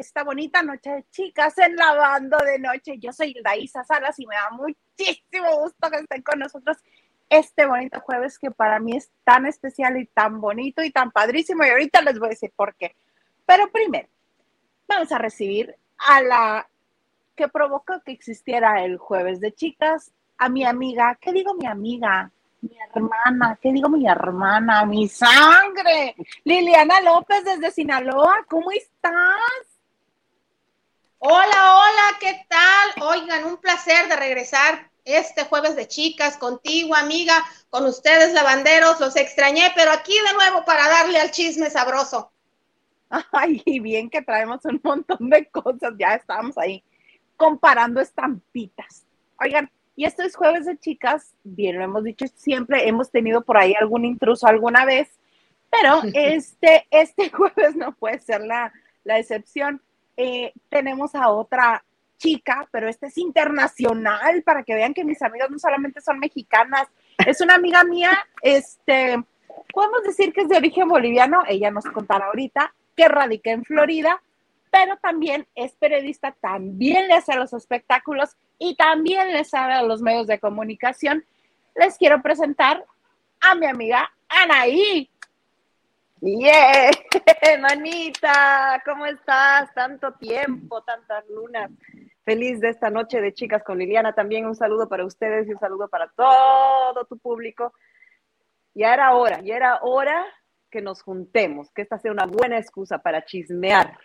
esta bonita noche de chicas en Lavando de Noche. Yo soy Daisa Salas y me da muchísimo gusto que estén con nosotros este bonito jueves que para mí es tan especial y tan bonito y tan padrísimo. Y ahorita les voy a decir por qué. Pero primero, vamos a recibir a la que provocó que existiera el jueves de chicas, a mi amiga, ¿qué digo mi amiga? mi hermana, ¿qué digo mi hermana? Mi sangre. Liliana López desde Sinaloa, ¿cómo estás? Hola, hola, ¿qué tal? Oigan, un placer de regresar este jueves de chicas contigo, amiga, con ustedes, lavanderos. Los extrañé, pero aquí de nuevo para darle al chisme sabroso. Ay, bien que traemos un montón de cosas, ya estamos ahí comparando estampitas. Oigan, y esto es jueves de chicas, bien lo hemos dicho siempre, hemos tenido por ahí algún intruso alguna vez, pero este, este jueves no puede ser la, excepción. Eh, tenemos a otra chica, pero esta es internacional, para que vean que mis amigas no solamente son mexicanas, es una amiga mía, este, podemos decir que es de origen boliviano, ella nos contará ahorita, que radica en Florida, pero también es periodista, también le hace los espectáculos y también le sabe a los medios de comunicación. Les quiero presentar a mi amiga Anaí. Yeah, manita, ¿cómo estás? Tanto tiempo, tantas lunas. Feliz de esta noche de chicas con Liliana. También un saludo para ustedes y un saludo para todo tu público. Ya era hora, ya era hora que nos juntemos, que esta sea una buena excusa para chismear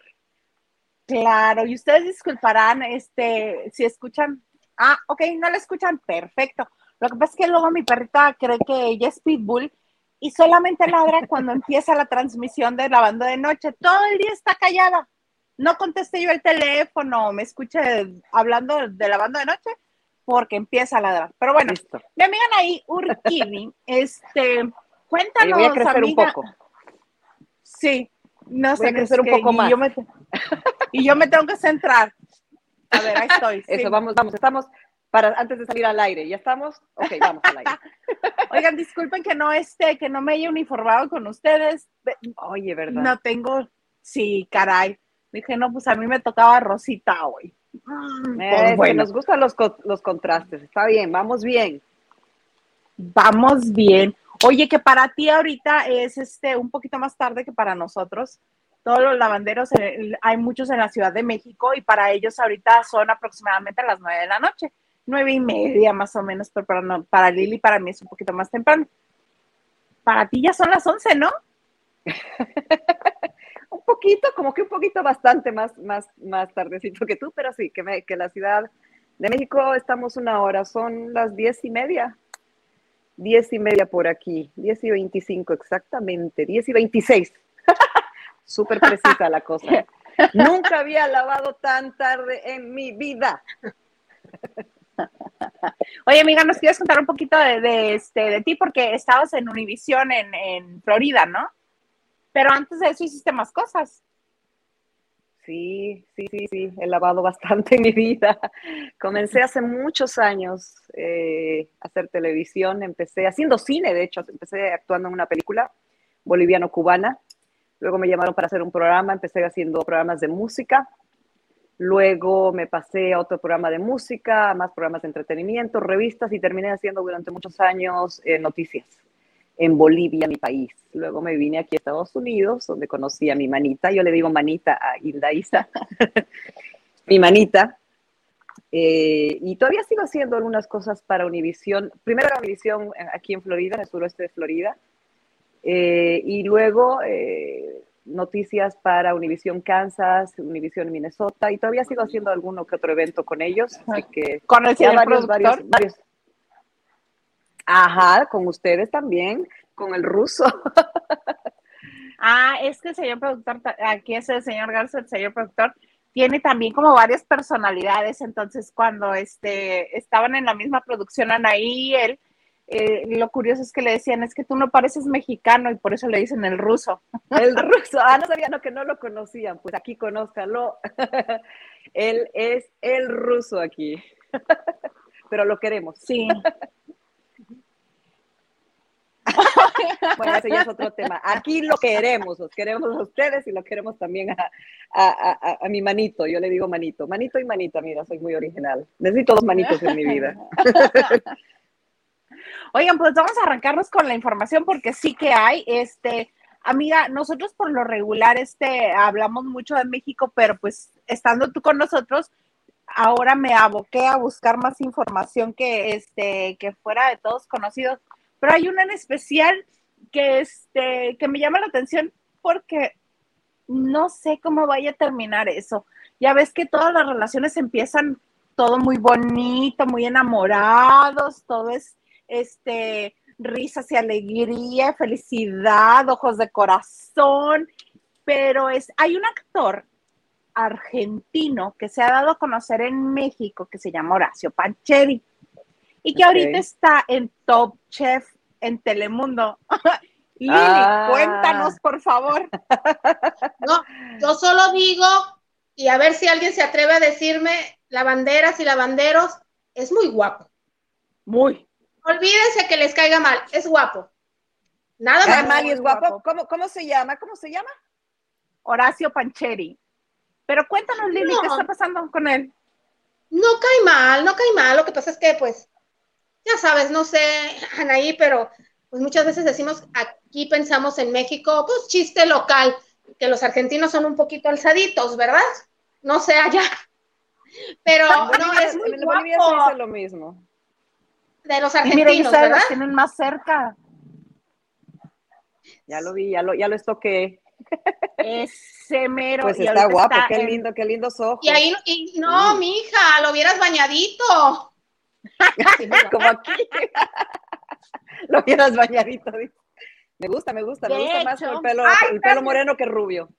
Claro, y ustedes disculparán, este, si escuchan, ah, ok, no la escuchan, perfecto. Lo que pasa es que luego mi perrita cree que ella es Pitbull y solamente ladra cuando empieza la transmisión de lavando de noche. Todo el día está callada. No contesté yo el teléfono, me escuché hablando de lavando de noche porque empieza a ladrar. Pero bueno, mi amiga ahí, Urquini, este, cuéntanos, voy a crecer un poco. Sí, no sé, crecer un poco más. y yo me tengo que centrar. A ver, ahí estoy. Eso, vamos, vamos, estamos para antes de salir al aire. ¿Ya estamos? Ok, vamos al aire. Oigan, disculpen que no esté, que no me haya uniformado con ustedes. Oye, ¿verdad? No tengo, sí, caray. Dije, no, pues a mí me tocaba Rosita hoy. Mm, pues bueno. Nos gustan los, los contrastes. Está bien, vamos bien. Vamos bien. Oye, que para ti ahorita es este un poquito más tarde que para nosotros todos los lavanderos, eh, hay muchos en la Ciudad de México y para ellos ahorita son aproximadamente las nueve de la noche, nueve y media más o menos, pero para, para Lili para mí es un poquito más temprano. Para ti ya son las once, ¿no? un poquito, como que un poquito bastante más, más, más tardecito que tú, pero sí, que, me, que la Ciudad de México estamos una hora, son las diez y media. Diez y media por aquí, diez y veinticinco exactamente, diez y veintiséis súper precisa la cosa. Nunca había lavado tan tarde en mi vida. Oye, amiga, nos quieres contar un poquito de, este, de ti, porque estabas en Univision en, en Florida, ¿no? Pero antes de eso hiciste más cosas. Sí, sí, sí, sí, he lavado bastante mi vida. Comencé hace muchos años eh, a hacer televisión, empecé haciendo cine, de hecho, empecé actuando en una película boliviano-cubana Luego me llamaron para hacer un programa, empecé haciendo programas de música. Luego me pasé a otro programa de música, más programas de entretenimiento, revistas y terminé haciendo durante muchos años eh, noticias en Bolivia, mi país. Luego me vine aquí a Estados Unidos, donde conocí a mi manita. Yo le digo manita a Hilda Isa, mi manita. Eh, y todavía sigo haciendo algunas cosas para Univision. Primero era Univision eh, aquí en Florida, en el suroeste de Florida. Y luego noticias para Univision Kansas, Univision Minnesota, y todavía sigo haciendo alguno que otro evento con ellos. que ¿Con el señor varios, productor? Varios, Ajá, con ustedes también, con el ruso. ah, es que el señor productor, aquí es el señor Garza, el señor productor, tiene también como varias personalidades, entonces cuando este, estaban en la misma producción Anaí y él, eh, lo curioso es que le decían, es que tú no pareces mexicano y por eso le dicen el ruso. El ruso, ah, no sabían que no lo conocían, pues aquí conózcalo. Él es el ruso aquí, pero lo queremos. Sí. Bueno, ese ya es otro tema. Aquí lo queremos, los queremos a ustedes y lo queremos también a, a, a, mi manito. Yo le digo manito, manito y manita, mira, soy muy original. Necesito dos manitos en mi vida. Oigan, pues vamos a arrancarnos con la información porque sí que hay, este, amiga, nosotros por lo regular, este, hablamos mucho de México, pero pues estando tú con nosotros, ahora me aboqué a buscar más información que, este, que fuera de todos conocidos, pero hay una en especial que, este, que me llama la atención porque no sé cómo vaya a terminar eso. Ya ves que todas las relaciones empiezan todo muy bonito, muy enamorados, todo es este risas y alegría, felicidad, ojos de corazón, pero es hay un actor argentino que se ha dado a conocer en México que se llama Horacio Pancheri y que ahorita está en Top Chef en Telemundo. Lili, ah. cuéntanos, por favor. No, yo solo digo, y a ver si alguien se atreve a decirme, lavanderas y lavanderos, es muy guapo. Muy. Olvídense que les caiga mal, es guapo. Nada más. mal y es guapo. ¿Cómo, ¿Cómo se llama? ¿Cómo se llama? Horacio Pancheri. Pero cuéntanos, Lili, ¿qué está pasando con él? No cae mal, no cae mal. Lo que pasa es que, pues, ya sabes, no sé, Anaí, pero pues muchas veces decimos, aquí pensamos en México, pues chiste local, que los argentinos son un poquito alzaditos, ¿verdad? No sé allá. Pero no, es muy en Bolivia se dice lo mismo. De los argentinos, Mira, ¿verdad? tienen más cerca. Ya lo vi, ya lo, ya lo estoqué. Ese mero. Pues está guapo, qué lindo, qué lindos ojos. Y ahí, no, mi hija, lo hubieras bañadito. Como aquí. lo hubieras bañadito. Me gusta, me gusta, me gusta más el pelo, el pelo moreno que rubio.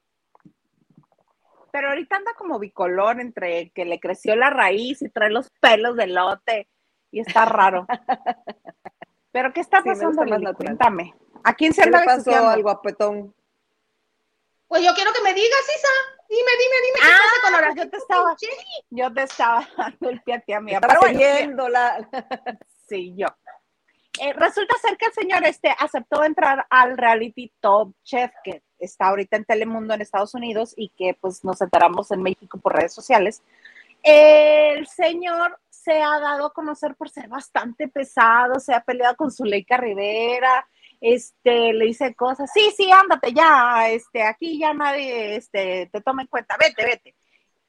Pero ahorita anda como bicolor entre que le creció la raíz y trae los pelos de lote y está raro. Pero ¿qué está pasando, sí, Cuéntame. ¿A quién se le pasó al guapetón? Pues yo quiero que me digas, Isa. Dime, dime, dime qué pasa con Horacio. Yo te estaba, yo te estaba dando el pie a ti, amiga. Estaba la... Sí, yo. Eh, resulta ser que el señor este aceptó entrar al reality Top Chef que está ahorita en Telemundo en Estados Unidos y que pues nos enteramos en México por redes sociales. El señor se ha dado a conocer por ser bastante pesado, se ha peleado con Zuleika Rivera, este, le dice cosas, sí, sí, ándate ya, este, aquí ya nadie, este, te toma en cuenta, vete, vete.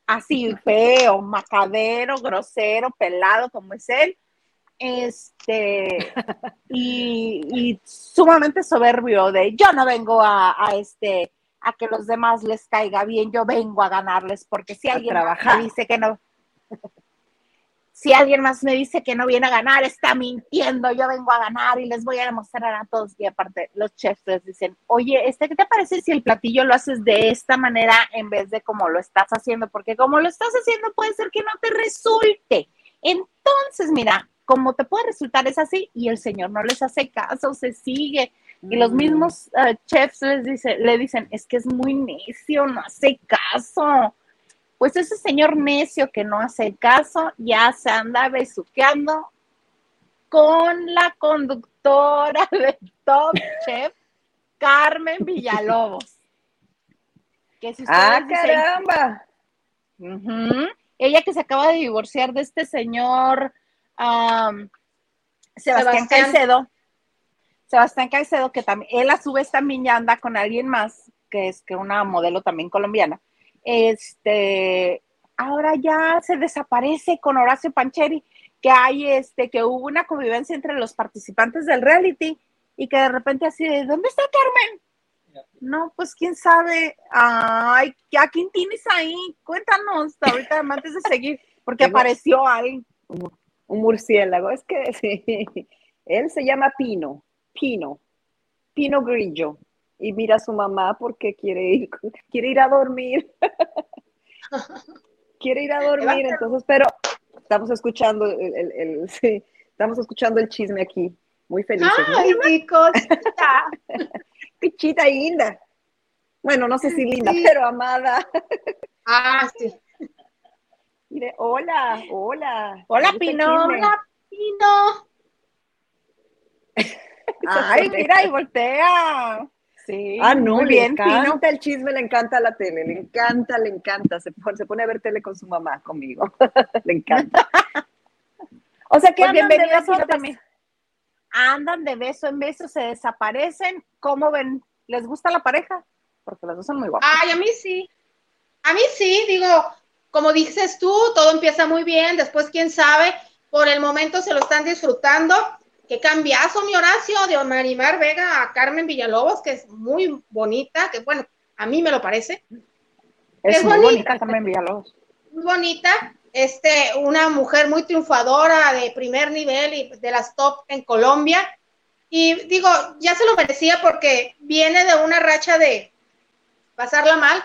Así feo, macadero, grosero, pelado como es él, este, y, sumamente soberbio de, yo no vengo a, este, a que los demás les caiga bien, yo vengo a ganarles, porque si alguien dice que no, si alguien más me dice que no viene a ganar, está mintiendo, yo vengo a ganar y les voy a demostrar a todos. Y aparte, los chefs les dicen, oye, este, ¿qué te parece si el platillo lo haces de esta manera en vez de como lo estás haciendo? Porque como lo estás haciendo puede ser que no te resulte. Entonces, mira, como te puede resultar es así y el señor no les hace caso, se sigue. Y los mm. mismos eh, chefs les dice, le dicen, es que es muy necio, no hace caso pues ese señor necio que no hace caso ya se anda besuqueando con la conductora de Top Chef, Carmen Villalobos. ah, caramba. Ella que se acaba de divorciar de este señor Sebastián, Caicedo. Sebastián Caicedo, que también, él a su vez también ya anda con alguien más, que es que una modelo también colombiana este, ahora ya se desaparece con Horacio Pancheri, que hay, este, que hubo una convivencia entre los participantes del reality y que de repente así de, ¿dónde está Carmen? No, pues quién sabe. Ay, ¿a quién tienes ahí? Cuéntanos ahorita antes de seguir, porque apareció alguien. Un murciélago, es que sí. Él se llama Pino, Pino, Pino Grillo y mira a su mamá porque quiere ir, quiere ir a dormir. quiere ir a dormir, entonces, pero estamos escuchando el, el, sí, estamos escuchando el chisme aquí. Muy felices. Ay, mi cosita. Pichita linda. Bueno, no sé si linda, pero amada. Ah, sí. Mire, hola, hola. Hola, Pino. Hola, Pino. Ay, mira, y voltea. Sí, ah, no, le encanta el chisme, le encanta la tele, le encanta, le encanta. Se pone, se pone a ver tele con su mamá, conmigo. le encanta. o sea que pues andan de beso también. Andan de beso en beso, se desaparecen. ¿Cómo ven? ¿Les gusta la pareja? Porque las dos son muy guapas. Ay, a mí sí. A mí sí, digo, como dices tú, todo empieza muy bien, después quién sabe, por el momento se lo están disfrutando qué cambiazo, mi Horacio, de Marimar Vega a Carmen Villalobos, que es muy bonita, que bueno, a mí me lo parece. Es, muy bonita, Carmen Villalobos. Muy bonita, este, una mujer muy triunfadora de primer nivel y de las top en Colombia. Y digo, ya se lo merecía porque viene de una racha de pasarla mal,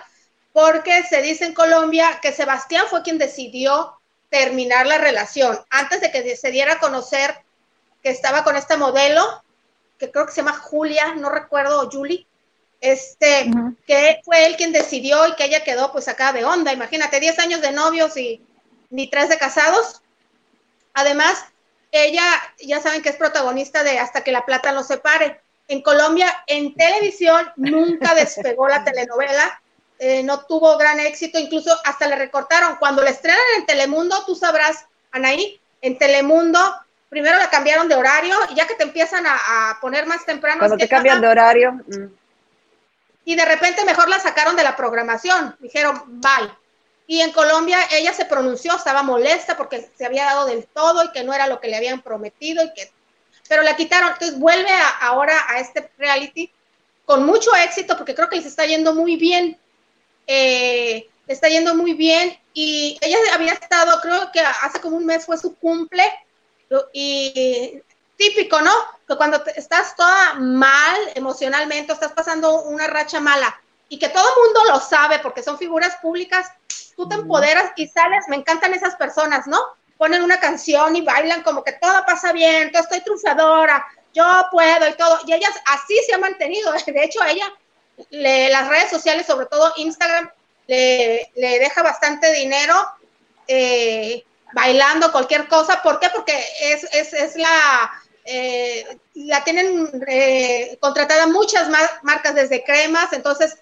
porque se dice en Colombia que Sebastián fue quien decidió terminar la relación antes de que se diera a conocer que estaba con este modelo, que creo que se llama Julia, no recuerdo, Julie, este, que fue él quien decidió y que ella quedó pues acá de onda. Imagínate, 10 años de novios y ni tres de casados. Además, ella, ya saben que es protagonista de Hasta que la plata nos separe. En Colombia, en televisión, nunca despegó la telenovela, eh, no tuvo gran éxito, incluso hasta le recortaron. Cuando la estrenan en Telemundo, tú sabrás, Anaí, en Telemundo primero la cambiaron de horario y ya que te empiezan a, poner más temprano. Cuando te cambian de horario. Mm. Y de repente mejor la sacaron de la programación, dijeron, bye. Y en Colombia ella se pronunció, estaba molesta porque se había dado del todo y que no era lo que le habían prometido y que... Pero la quitaron, entonces vuelve ahora a este reality con mucho éxito porque creo que les está yendo muy bien. Eh, le está yendo muy bien y ella había estado, creo que hace como un mes fue su cumple y típico, ¿no? Que cuando estás toda mal emocionalmente, estás pasando una racha mala y que todo el mundo lo sabe porque son figuras públicas, tú te empoderas y sales, me encantan esas personas, ¿no? Ponen una canción y bailan como que todo pasa bien, todo estoy triunfadora, yo puedo y todo. Y ella así se ha mantenido. De hecho, ella, las redes sociales, sobre todo Instagram, le, le deja bastante dinero. Eh, bailando, cualquier cosa. ¿Por qué? Porque es, es, es la, eh, la tienen eh, contratada muchas marcas desde cremas, entonces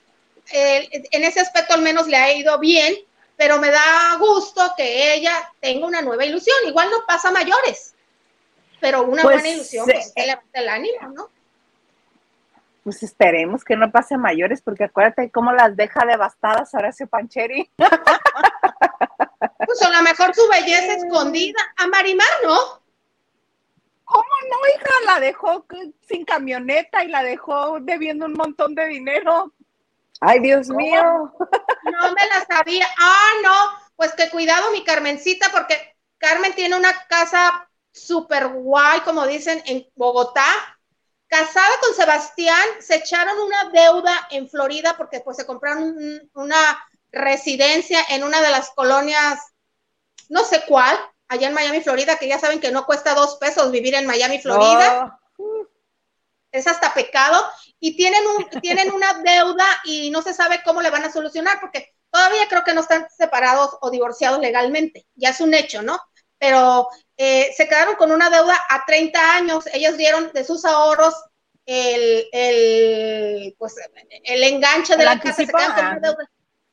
eh, en ese aspecto al menos le ha ido bien, pero me da gusto que ella tenga una nueva ilusión. Igual no pasa mayores, pero una pues, buena ilusión, pues que levanta el ánimo, ¿no? Pues esperemos que no pase mayores, porque acuérdate cómo las deja devastadas Horacio Pancheri. Pues a lo mejor su belleza escondida. A Marimar, ¿no? ¿Cómo no, hija? La dejó sin camioneta y la dejó debiendo un montón de dinero. Ay, Dios mío. No me la sabía. Ah, no. Pues que cuidado, mi Carmencita, porque Carmen tiene una casa súper guay, como dicen, en Bogotá. Casada con Sebastián, se echaron una deuda en Florida porque pues se compraron una residencia en una de las colonias no sé cuál, allá en Miami, Florida, que ya saben que no cuesta dos pesos vivir en Miami, Florida. Es hasta pecado. Y tienen, un, tienen una deuda y no se sabe cómo le van a solucionar, porque todavía creo que no están separados o divorciados legalmente. Ya es un hecho, ¿no? Pero eh, se quedaron con una deuda a 30 años. Ellos dieron de sus ahorros el, el, pues, el enganche de la, casa. Se quedan con una deuda.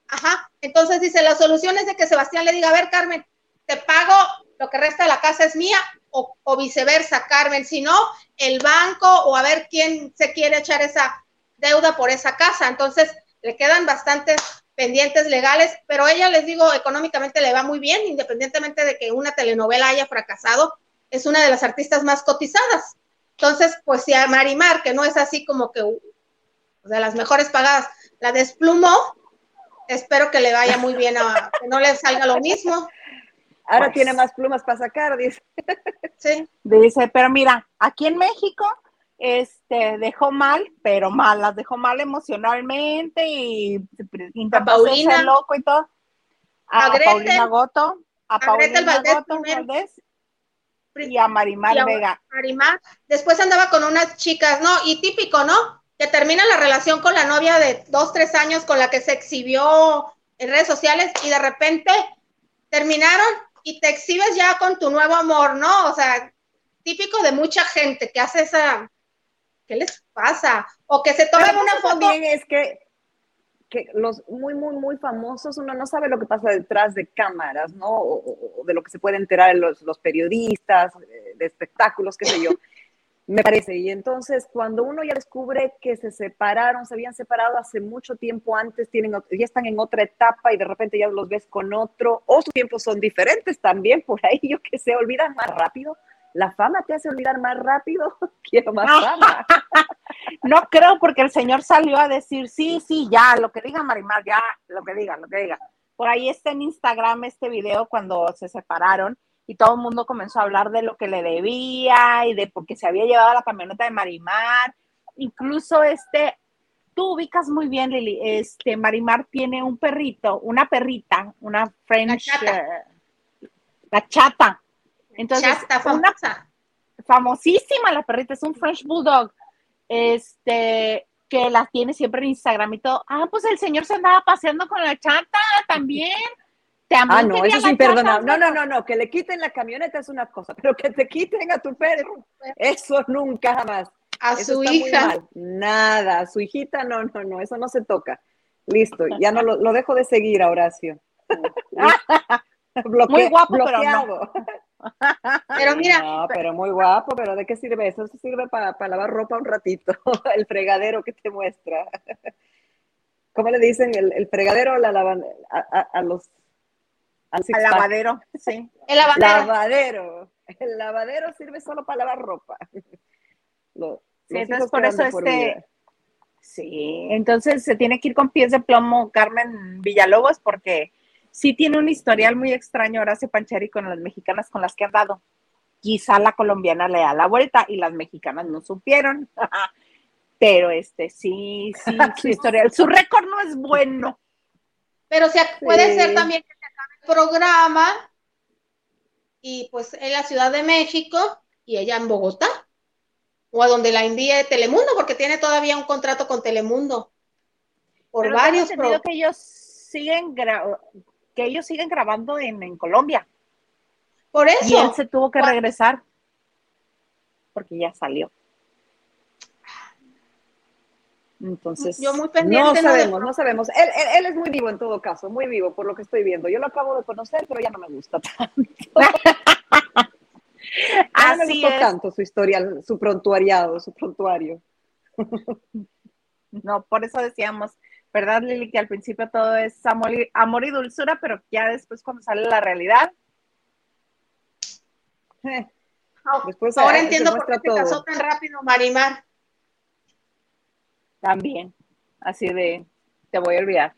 Ajá. Entonces dice, la solución es de que Sebastián le diga, a ver, Carmen, te pago, lo que resta de la casa es mía, o, viceversa, Carmen, si no, el banco o a ver quién se quiere echar esa deuda por esa casa. Entonces, le quedan bastantes pendientes legales, pero ella, les digo, económicamente le va muy bien, independientemente de que una telenovela haya fracasado, es una de las artistas más cotizadas. Entonces, pues si a Marimar, que no es así como que de las mejores pagadas, la desplumó, espero que le vaya muy bien, a, que no le salga lo mismo. Ahora pues tiene más plumas para sacar, dice. Sí. Dice, pero mira, aquí en México, este, dejó mal, pero mal, las dejó mal emocionalmente y a Paulina, loco y todo. A, Paulina Goto, a, Paulina Goto Valdés, y a Marimar Vega. Marimar, después andaba con unas chicas, ¿no? Y típico, ¿no? Que termina la relación con la novia de dos, tres años con la que se exhibió en redes sociales y de repente terminaron y te exhibes ya con tu nuevo amor, ¿no? O sea, típico de mucha gente que hace esa, ¿Qué les pasa? O que se tomen una foto. También es que, que los muy, muy, muy famosos, uno no sabe lo que pasa detrás de cámaras, ¿no? O, de lo que se puede enterar los, los periodistas, eh, de espectáculos, qué sé yo. me parece. Y entonces, cuando uno ya descubre que se separaron, se habían separado hace mucho tiempo antes, tienen, ya están en otra etapa y de repente ya los ves con otro, o sus tiempos son diferentes también, por ahí yo que se olvidan más rápido. La fama te hace olvidar más rápido. Quiero más fama. no creo, porque el señor salió a decir, sí, sí, ya, lo que diga Marimar, ya, lo que diga, lo que diga. Por ahí está en Instagram este video cuando se separaron y todo el mundo comenzó a hablar de lo que le debía y de por qué se había llevado la camioneta de Marimar. Incluso este, tú ubicas muy bien, Lili, este Marimar tiene un perrito, una perrita, una French, la chata. Eh, la chata. Entonces, famosa. famosísima la perrita, es un French Bulldog. Este, que la tiene siempre en Instagram y todo. Ah, pues el señor se andaba paseando con la chata también ah, no, eso es imperdonable. No, no, no, no, que le quiten la camioneta es una cosa, pero que te quiten a tu perro, eso nunca jamás. A su hija. Nada, a su hijita, no, no, no, eso no se toca. Listo, ya no lo, dejo de seguir a Horacio. muy guapo, pero no. Pero mira. No, pero muy guapo, pero ¿de qué sirve eso? Eso sirve para, lavar ropa un ratito, el fregadero que te muestra. ¿Cómo le dicen? El, fregadero a, la a los al, lavadero, sí. El lavadero. El lavadero sirve solo para lavar ropa. sí, entonces por eso este... Sí, entonces se tiene que ir con pies de plomo Carmen Villalobos porque sí tiene un historial muy extraño Horacio Pancheri con las mexicanas con las que han dado. Quizá la colombiana le da la vuelta y las mexicanas no supieron. Pero este sí, sí, su historial, su récord no es bueno. Pero se puede ser también que programa y pues en la Ciudad de México y ella en Bogotá o a donde la envíe Telemundo porque tiene todavía un contrato con Telemundo por varios que ellos siguen que ellos siguen grabando en, Colombia por eso y él se tuvo que regresar porque ya salió entonces, yo muy pendiente. No sabemos, no sabemos. Él, él, es muy vivo en todo caso, muy vivo por lo que estoy viendo. Yo lo acabo de conocer, pero ya no me gusta tanto. no me gustó tanto su historial, su prontuariado, su prontuario. no, por eso decíamos, ¿verdad, Lili? Que al principio todo es amor y, amor y dulzura, pero ya después cuando sale la realidad. Eh, después ahora entiendo por qué te casó tan rápido, Marimar. También, así de, te voy a olvidar.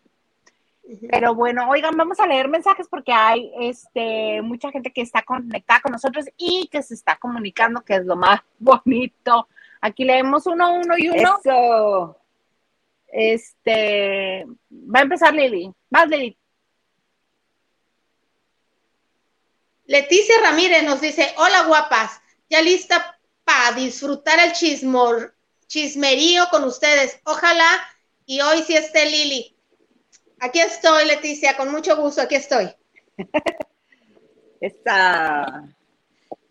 Pero bueno, oigan, vamos a leer mensajes porque hay este mucha gente que está conectada con nosotros y que se está comunicando, que es lo más bonito. Aquí leemos uno, uno y uno. Eso. Este, va a empezar Lili. Más Lili. Leticia Ramírez nos dice, hola guapas, ya lista para disfrutar el chismor, chismerío con ustedes. Ojalá y hoy sí esté Lili. Aquí estoy, Leticia, con mucho gusto, aquí estoy. Está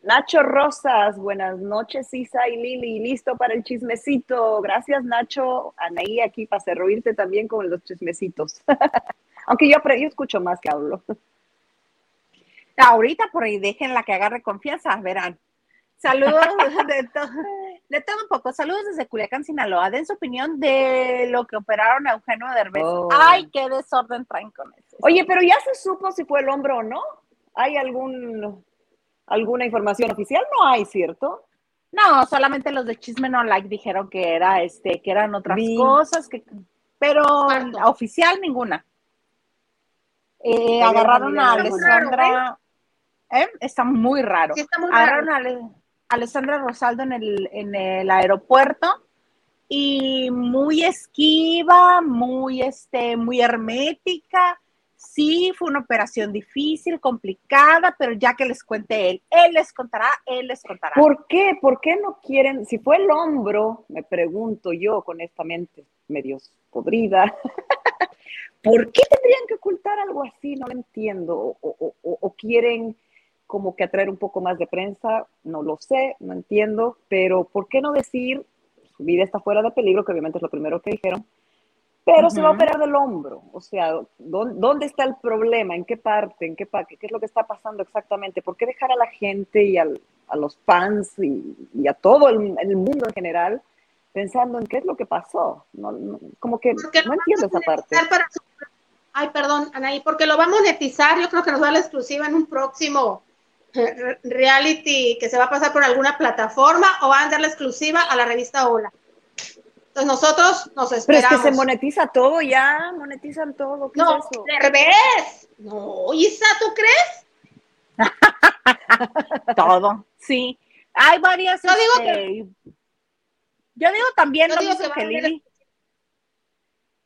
Nacho Rosas, buenas noches, Isa y Lili, listo para el chismecito. Gracias, Nacho. Anaí aquí para servirte también con los chismecitos. Aunque yo, yo escucho más que hablo. Ahorita por ahí déjenla que agarre confianza, verán. Saludos de, de todo un poco. Saludos desde Culiacán, Sinaloa. Den su opinión de lo que operaron a Eugenio Derbez. Oh. Ay, qué desorden traen con eso. Oye, pero ya se supo si fue el hombro o no. ¿Hay algún alguna información oficial? No hay, ¿cierto? No, solamente los de Chisme No Like dijeron que era este, que eran otras cosas, que, pero oficial ninguna. Eh, agarraron a Alessandra. ¿eh? Está muy raro. está muy agarraron a Alessandra Rosaldo en el, en el aeropuerto y muy esquiva, muy, este, muy hermética. Sí, fue una operación difícil, complicada, pero ya que les cuente él, él les contará, él les contará. ¿Por qué? ¿Por qué no quieren? Si fue el hombro, me pregunto yo con esta mente medio podrida, ¿por qué tendrían que ocultar algo así? No lo entiendo. o quieren como que atraer un poco más de prensa, no lo sé, no entiendo, pero ¿por qué no decir su vida está fuera de peligro, que obviamente es lo primero que dijeron, pero se va a operar del hombro. O sea, ¿dónde, está el problema? ¿En qué parte? ¿En qué, parte? ¿Qué es lo que está pasando exactamente? ¿Por qué dejar a la gente y a los fans y, a todo el, mundo en general pensando en qué es lo que pasó? como que no entiendo esa parte. Ay, perdón, Anaí, porque lo va a monetizar, yo creo que nos da la exclusiva en un próximo eh, reality que se va a pasar por alguna plataforma o va a dar la exclusiva a la revista Hola. Entonces nosotros nos esperamos. Pero es que se monetiza todo ya, monetizan todo. ¿Qué no, es eso? No, Isa, ¿tú crees? todo, sí. Hay varias. Yo digo que. Este, yo digo también lo mismo que Lili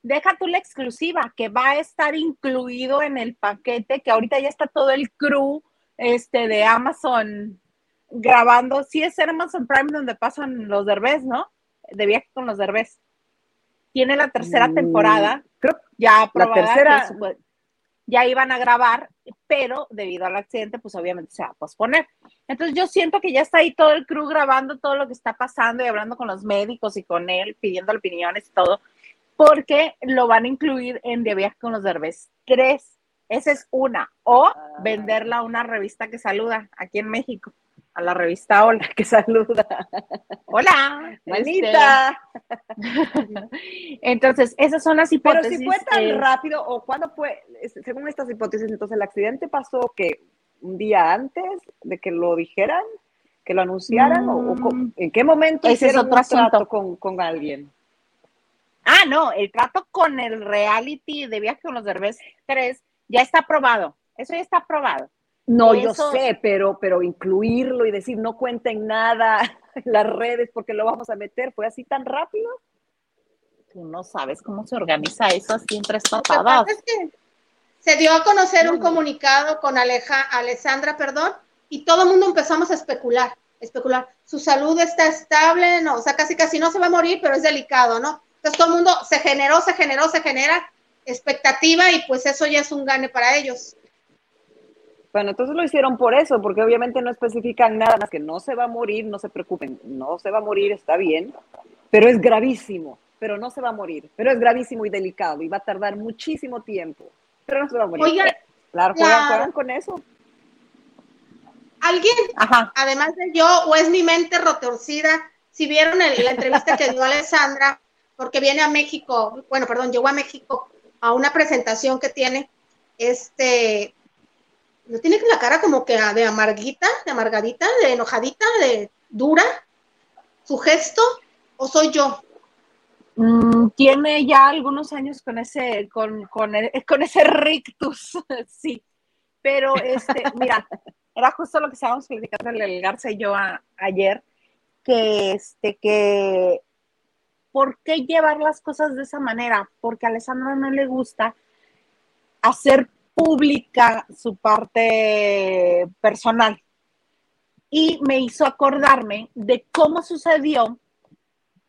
deja tú la exclusiva, que va a estar incluido en el paquete, que ahorita ya está todo el crew este, de Amazon grabando. Sí es Amazon Prime donde pasan los derbés, ¿no? De viaje con los derbés. Tiene la tercera mm, temporada, creo, ya aprobada. La tercera... ya iban a grabar, pero debido al accidente, pues obviamente se va a posponer. Entonces yo siento que ya está ahí todo el crew grabando todo lo que está pasando y hablando con los médicos y con él, pidiendo opiniones y todo porque lo van a incluir en De Viaje con los Derbez Tres. Esa es una. O ah. venderla a una revista que saluda aquí en México. A la revista Hola, que saluda. Hola, manita. Este. Entonces, esas son las hipótesis. Pero si fue tan rápido, o cuándo fue, según estas hipótesis, entonces el accidente pasó que un día antes de que lo dijeran, que lo anunciaran, o, mm. en qué momento Ese es otro asunto. con, con alguien. Ah, no, el trato con el reality de viaje con los Derbez 3 ya está aprobado. Eso ya está aprobado. No, yo sé, pero, pero incluirlo y decir no cuenten nada en las redes porque lo vamos a meter, ¿fue así tan rápido? Tú no sabes cómo se organiza eso así en tres patadas. se dio a conocer un comunicado con Aleja, Alessandra, perdón, y todo el mundo empezamos a especular, especular. Su salud está estable, no, o sea, casi casi no se va a morir, pero es delicado, ¿no? Entonces todo el mundo se generó, se generó, se genera expectativa y pues eso ya es un gane para ellos. Bueno, entonces lo hicieron por eso, porque obviamente no especifican nada más que no se va a morir, no se preocupen, no se va a morir, está bien, pero es gravísimo, pero no se va a morir, pero es gravísimo y delicado y va a tardar muchísimo tiempo, pero no se va a morir. Oiga, claro, juegan, con eso. ¿Alguien, además de yo, o es mi mente retorcida, si vieron la entrevista que dio Alessandra, porque viene a México, bueno, perdón, llegó a México a una presentación que tiene, este, no tiene la cara como que de amarguita, de amargadita, de enojadita, de dura, su gesto, o soy yo? Mm, tiene ya algunos años con ese, con, con, con ese rictus, sí. Pero este, mira, era justo lo que estábamos platicando el Garza y yo ayer, que este, que ¿por qué llevar las cosas de esa manera? Porque a Alessandra no le gusta hacer pública su parte personal. Y me hizo acordarme de cómo sucedió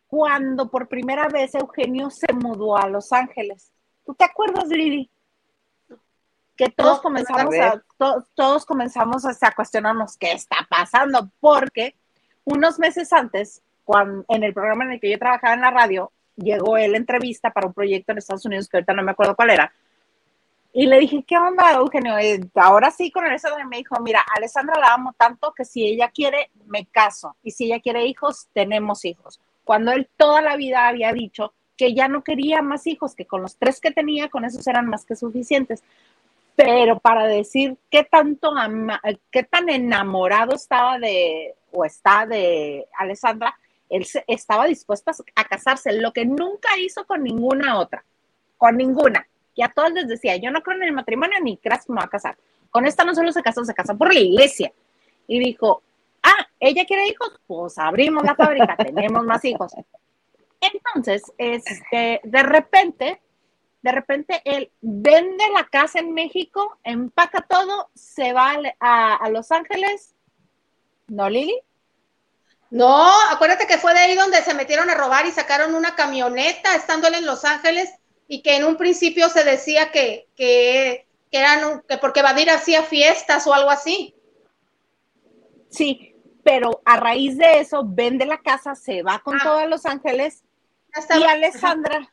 cuando por primera vez Eugenio se mudó a Los Ángeles. ¿Tú te acuerdas, Lili? Que todos comenzamos a, todos comenzamos a cuestionarnos qué está pasando, porque unos meses antes en el programa en el que yo trabajaba en la radio, llegó él entrevista para un proyecto en Estados Unidos que ahorita no me acuerdo cuál era. Y le dije, ¿qué onda, Eugenio? Ahora sí, con eso me dijo, mira, Alessandra la amo tanto que si ella quiere, me caso. Y si ella quiere hijos, tenemos hijos. Cuando él toda la vida había dicho que ya no quería más hijos, que con los tres que tenía, con esos eran más que suficientes. Pero para decir qué tanto, qué tan enamorado estaba de, o está de Alessandra, él estaba dispuesto a casarse, lo que nunca hizo con ninguna otra, con ninguna. Y a todos les decía, yo no creo en el matrimonio ni creas que me va a casar. Con esta no solo se casó, se casó por la iglesia. Y dijo, ah, ella quiere hijos, pues abrimos la fábrica, tenemos más hijos. Entonces, este, de repente, de repente él vende la casa en México, empaca todo, se va a, a Los Ángeles. ¿No, Lili? No, acuérdate que fue de ahí donde se metieron a robar y sacaron una camioneta estando en Los Ángeles y que en un principio se decía que, que, que eran que porque Badir hacía fiestas o algo así. Sí, pero a raíz de eso vende la casa, se va con Ah. todos Los Ángeles y Alessandra,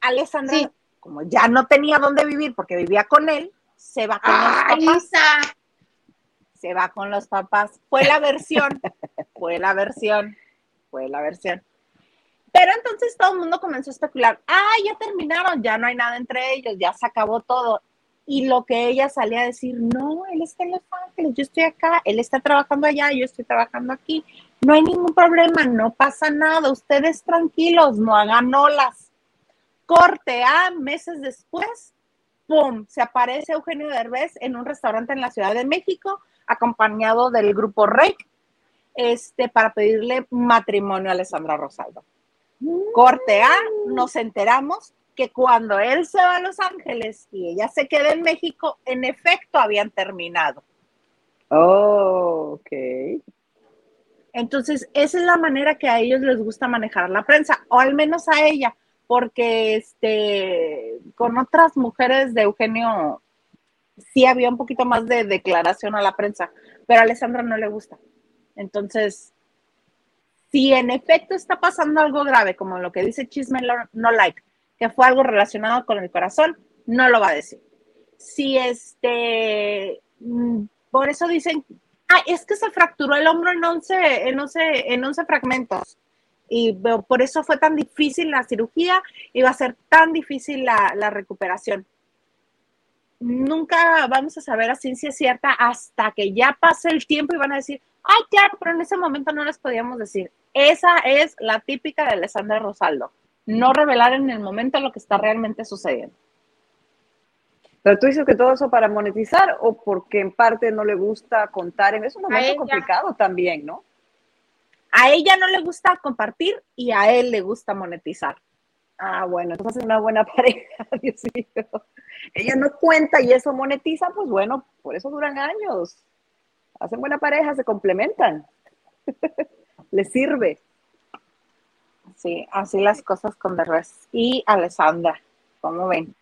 Alessandra, Sí. como ya no tenía dónde vivir porque vivía con él, se va con los papás. Se va con los papás. Fue la versión, fue la versión, fue la versión. Pero entonces todo el mundo comenzó a especular, ah, ya terminaron, ya no hay nada entre ellos, ya se acabó todo. Y lo que ella salía a decir, no, él está en Los Ángeles, yo estoy acá, él está trabajando allá, yo estoy trabajando aquí, no hay ningún problema, no pasa nada, ustedes tranquilos, no hagan olas. Corte a meses después, ¡pum! Se aparece Eugenio Derbez en un restaurante en la Ciudad de México, acompañado del grupo REC, este, para pedirle matrimonio a Alessandra Rosaldo. Corte A, nos enteramos que cuando él se va a Los Ángeles y ella se queda en México, en efecto habían terminado. Oh, ok. Entonces, esa es la manera que a ellos les gusta manejar la prensa, o al menos a ella, porque este, con otras mujeres de Eugenio sí había un poquito más de declaración a la prensa, pero a Alessandra no le gusta. Entonces, si en efecto está pasando algo grave, como lo que dice Chisme No Like, que fue algo relacionado con el corazón, no lo va a decir. Si este, mm, por eso dicen, ah, es que se fracturó el hombro en 11, en 11, en 11 fragmentos. Y por eso fue tan difícil la cirugía y va a ser tan difícil la recuperación. Nunca vamos a saber a ciencia cierta hasta que ya pase el tiempo y van a decir, ay, claro, pero en ese momento no les podíamos decir. Esa es la típica de Alessandra Rosaldo. No revelar en el momento lo que está realmente sucediendo. Pero tú dices que todo eso para monetizar o porque en parte no le gusta contar. Es un ella. momento complicado también, ¿no? A ella no le gusta compartir y a él le gusta monetizar. Ah, bueno, entonces es una buena pareja, Dios. Ella no cuenta y eso monetiza, pues bueno, por eso duran años. Hacen buena pareja, se complementan. Les sirve. Sí, así las cosas con Derbez y Alessandra. ¿Cómo ven?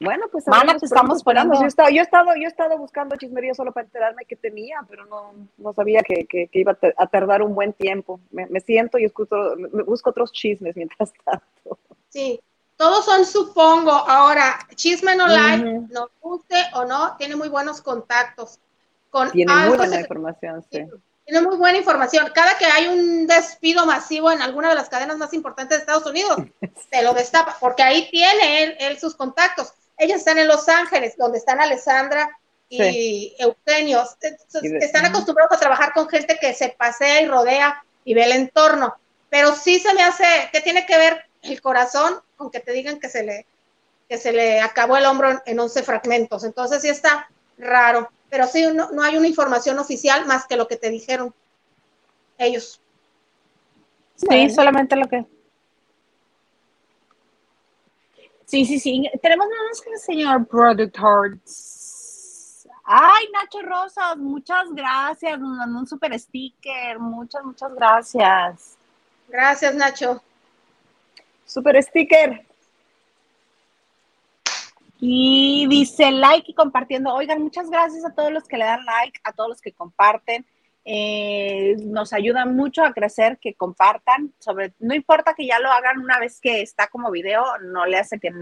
Bueno, pues Mana, te estamos esperando. Yo he, estado, yo, he estado, yo he estado buscando chismería solo para enterarme que tenía, pero no, no sabía que, que- que iba a, tardar un buen tiempo. Me, me siento y escucho, me, busco otros chismes mientras tanto. Sí, todos son supongo. Ahora, Chisme No Like, Ujú. nos guste o no, tiene muy buenos contactos. Con Tiene muy buena información, sí. Tiene muy buena información. Cada que hay un despido masivo en alguna de las cadenas más importantes de Estados Unidos, te lo destapa, porque ahí tiene él, él sus contactos. Ellos están en Los Ángeles, donde están Alessandra y Eugenio. Están acostumbrados a trabajar con gente que se pasea y rodea y ve el entorno. Pero sí se me hace, ¿qué tiene que ver el corazón con que te digan que se le, que se le acabó el hombro en 11 fragmentos? Entonces sí está raro. Pero sí, no, no hay una información oficial más que lo que te dijeron ellos. Sí, Bueno. solamente lo que. Sí, sí, sí. Tenemos nada más que el señor productor. Ay, Nacho Rosas, muchas gracias. Nos mandó un super sticker. Muchas, muchas gracias. Gracias, Nacho. Super sticker. Y dice like y compartiendo. Oigan, muchas gracias a todos los que le dan like, a todos los que comparten. Eh, nos ayuda mucho a crecer que compartan. Sobre, no importa que ya lo hagan una vez que está como video, no le hace que,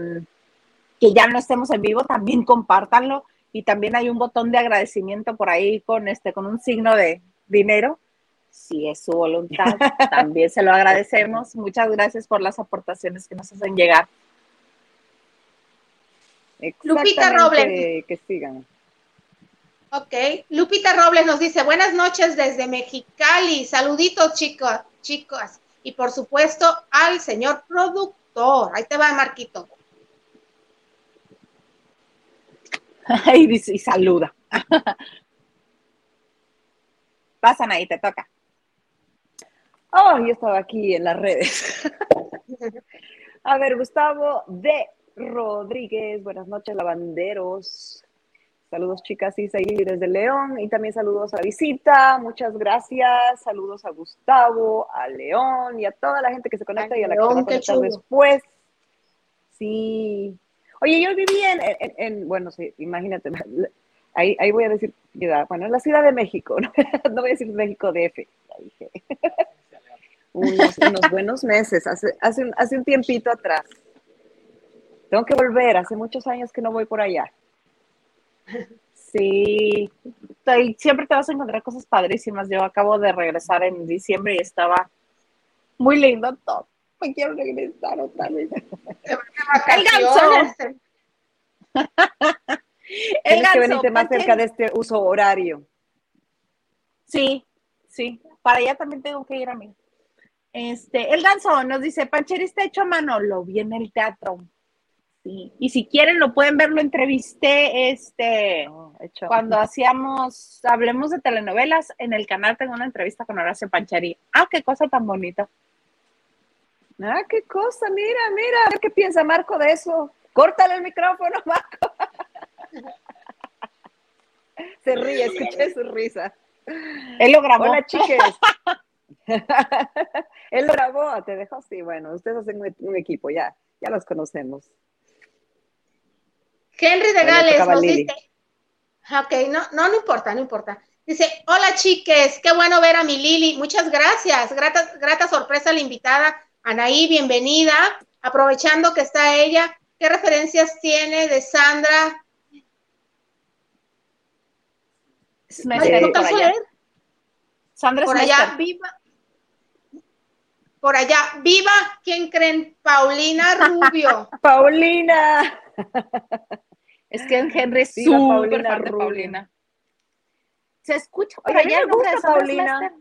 que ya no estemos en vivo, también compártanlo. Y también hay un botón de agradecimiento por ahí con este, con un signo de dinero. Si es su voluntad, también se lo agradecemos. Muchas gracias por las aportaciones que nos hacen llegar. Lupita Robles. Que sigan. Ok. Lupita Robles nos dice, buenas noches desde Mexicali. Saluditos, chicos, chicos. Y por supuesto, al señor productor. Ahí te va, Marquito. y, dice, y saluda. Pasan ahí, te toca. Oh, yo estaba aquí en las redes. A ver, Gustavo de Rodríguez, buenas noches, lavanderos. Saludos, chicas, Isa y Lili desde León. Y también saludos a la visita. Muchas gracias. Saludos a Gustavo, a León y a toda la gente que se conecta Ay, y a la León, que se va a conectar después. Sí. Oye, yo viví en, en- en- bueno, sí, imagínate. Ahí, ahí voy a decir, bueno, en la Ciudad de México, no, voy a decir México DF. unos, unos buenos meses, hace, hace, un, hace un tiempito atrás. Tengo que volver, hace muchos años que no voy por allá. Sí, siempre te vas a encontrar cosas padrísimas. Yo acabo de regresar en diciembre y estaba muy lindo todo. Me quiero regresar otra vez. El ganso. Tienes que venirte más cerca de este uso horario. Sí, sí. Para allá también tengo que ir a mí. Este, el ganso nos dice, Pancheri está hecho a mano, lo vi en el teatro. Y si quieren lo pueden ver, lo entrevisté este cuando hacíamos, hablemos de telenovelas, en el canal tengo una entrevista con Horacio Pancheri. Ah, qué cosa tan bonita. Ah, qué cosa, mira, mira, qué piensa Marco de eso. Córtale el micrófono, Marco. Se ríe, escuché su risa. Él lo grabó. Hola, chiques. Él lo grabó, te dejó así. Bueno, ustedes hacen un equipo, ya, ya los conocemos. Henry de Gales nos dice, ok, no, no, no importa, no importa. Dice, hola chiques, qué bueno ver a mi Lili, muchas gracias, grata, grata sorpresa la invitada, Anaí, bienvenida, aprovechando que está ella, ¿qué referencias tiene de Sandra? por allá. Sandra por allá, viva. Por allá, viva, ¿quién creen? Paulina Rubio. Paulina. Es que en Henry es súper fan de Paulina. Se escucha por allá el nombre de Paulina.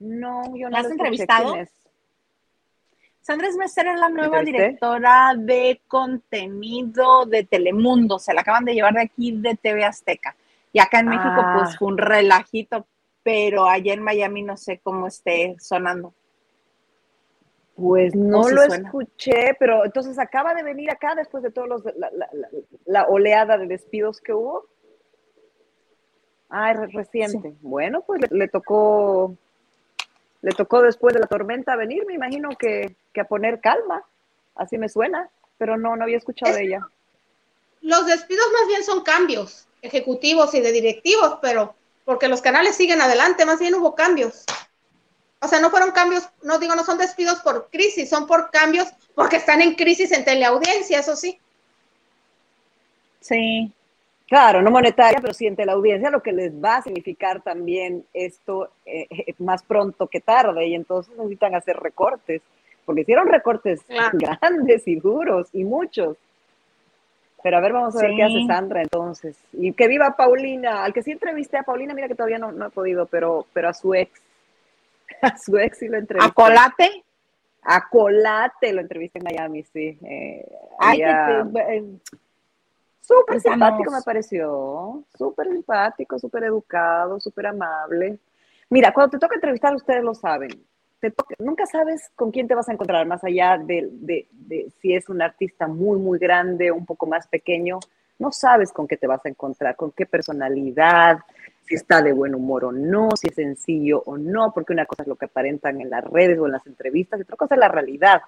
No, yo no ¿La has entrevistado? Sandra Esmester es la nueva directora de contenido de Telemundo. Se la acaban de llevar de aquí de TV Azteca. Y acá en México, pues ah. fue un relajito, pero allá en Miami no sé cómo esté sonando. Pues no lo escuché, pero entonces acaba de venir acá después de todos los la, oleada de despidos que hubo. Ah, es reciente. Bueno, pues le, tocó le tocó después de la tormenta venir, me imagino que, a poner calma. Así me suena, pero no, no había escuchado de ella. Los despidos más bien son cambios ejecutivos y de directivos, pero porque los canales siguen adelante, más bien hubo cambios o sea, no fueron cambios, no digo, no son despidos por crisis, son por cambios porque están en crisis en teleaudiencia, eso sí. Sí. Claro, no monetaria, pero sí en teleaudiencia, lo que les va a significar también esto eh, eh, más pronto que tarde, y entonces necesitan hacer recortes, porque hicieron recortes grandes y duros y muchos. Pero a ver, vamos a ver qué hace Sandra entonces. Y que viva Paulina, al que sí entrevisté a Paulina, mira que todavía no, no he podido, pero, pero a su ex a su ex y lo entrevisté. ¿A Colate? A Colate lo entrevisté en Miami, sí. Eh, Ay, eh, súper simpático me pareció, súper simpático, súper educado, súper amable. Mira, cuando te toca entrevistar, ustedes lo saben. Te nunca sabes con quién te vas a encontrar, más allá de, de, de, si es un artista muy, muy grande o un poco más pequeño. No sabes con qué te vas a encontrar, con qué personalidad, si está de buen humor o no, si es sencillo o no, porque una cosa es lo que aparentan en las redes o en las entrevistas, y otra cosa es la realidad,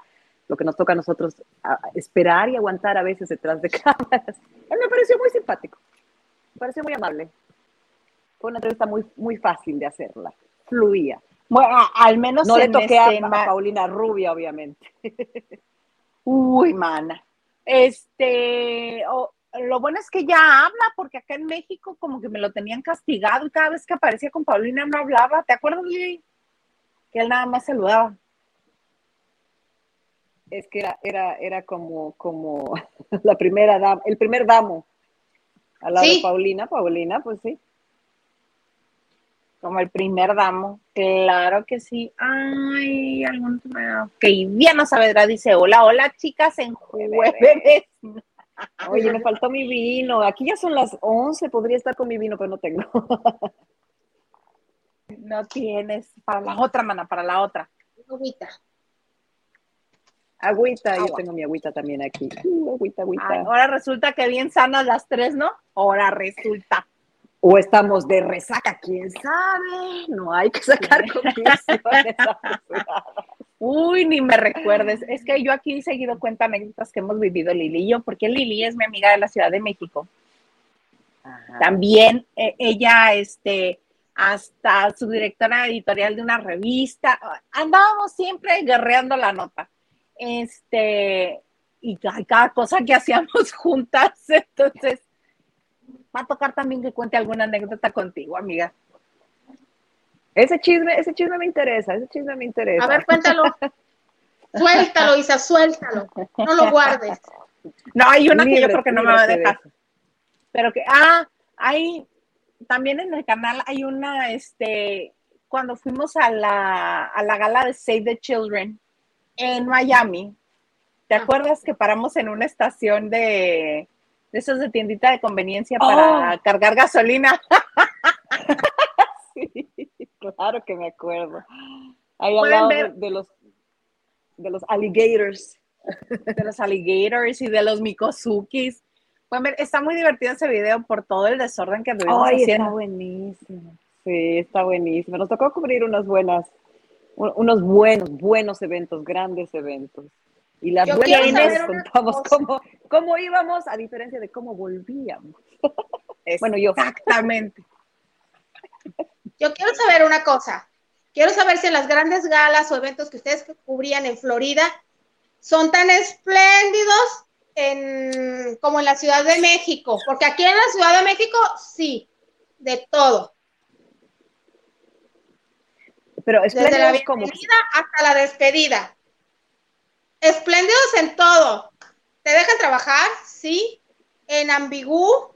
lo que nos toca a nosotros esperar y aguantar a veces detrás de cámaras. Él me pareció muy simpático, me pareció muy amable. Fue una entrevista muy, muy fácil de hacerla, fluía. Bueno, al menos no le toqué a, este Paulina Rubia, obviamente. Uy, mana. Este, lo bueno es que ya habla, porque acá en México como que me lo tenían castigado y cada vez que aparecía con Paulina no hablaba. ¿Te acuerdas, Lili? Que él nada más saludaba. Es que era, era, era como, como la primera dama, el primer damo. Al lado de Paulina, Paulina, pues sí. Como el primer damo, claro que sí. Ay, algún que Diana Saavedra dice, hola, hola chicas, en jueves. Oye, me faltó mi vino. Aquí ya son las 11, podría estar con mi vino, pero no tengo. no tienes. Para la otra, mana, para la otra. Agüita. Agüita, yo tengo mi agüita también aquí. Uh, agüita, agüita. ahora resulta que bien sanas las tres, ¿no? Ahora resulta. O estamos de resaca, quién sabe. No hay que sacar conclusiones. Uy, ni me recuerdes. Es que yo aquí he seguido cuenta anécdotas que hemos vivido Lili y yo, porque Lili es mi amiga de la Ciudad de México. También eh, ella, este, hasta su directora editorial de una revista, andábamos siempre guerreando la nota. Este, y cada cosa que hacíamos juntas, entonces va a tocar también que cuente alguna anécdota contigo, amiga. Ese chisme, ese chisme me interesa, ese chisme me interesa. A ver, cuéntalo. suéltalo, Isa, suéltalo. No lo guardes. No, hay una que yo creo que no me va a dejar. Pero que, ah, hay, también en el canal hay una, este, cuando fuimos a la, a la gala de Save the Children en Miami, ¿te ah. acuerdas que paramos en una estación de, de esos de tiendita de conveniencia para oh. cargar gasolina? sí, claro que me acuerdo. Ahí al lado de, los de los alligators. De los alligators y de los mikosukis. Pueden ver, está muy divertido ese video por todo el desorden que tuvimos Ay, haciendo. Está buenísimo. Sí, está buenísimo. Nos tocó cubrir unas buenas, unos buenos, buenos eventos, grandes eventos. Y las buenas contamos cómo, cómo, íbamos, a diferencia de cómo volvíamos. bueno, yo. Exactamente. Yo quiero saber una cosa. Quiero saber si en las grandes galas o eventos que ustedes cubrían en Florida son tan espléndidos en, como en la Ciudad de México, porque aquí en la Ciudad de México sí, de todo. Pero Desde la bienvenida hasta la despedida. Espléndidos en todo. ¿Te dejan trabajar? Sí. En ambigú,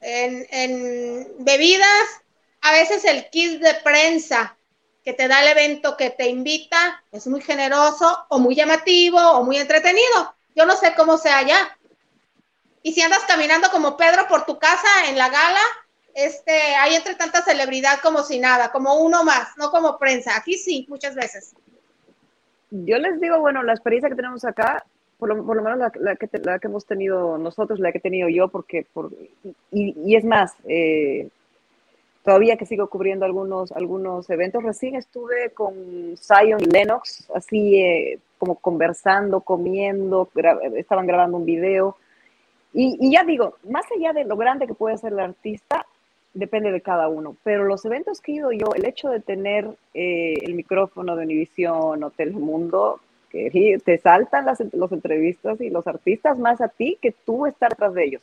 en, en bebidas, a veces el kit de prensa que te da el evento que te invita es muy generoso o muy llamativo o muy entretenido. Yo no sé cómo sea allá. Y si andas caminando como Pedro por tu casa en la gala, este, hay entre tanta celebridad como si nada, como uno más, no como prensa. Aquí sí, muchas veces. Yo les digo, bueno, la experiencia que tenemos acá, por lo, menos la, que, la que hemos tenido nosotros, la que he tenido yo, porque, por, y, es más, eh, todavía que sigo cubriendo algunos, algunos eventos, recién estuve con Zion y Lennox, así eh, como conversando, comiendo, estaban grabando un video. Y, ya digo, más allá de lo grande que puede ser el artista, depende de cada uno. Pero los eventos que he ido yo, el hecho de tener eh, el micrófono de Univision o Telemundo, que te saltan las los entrevistas y los artistas más a ti que tú estar tras de ellos.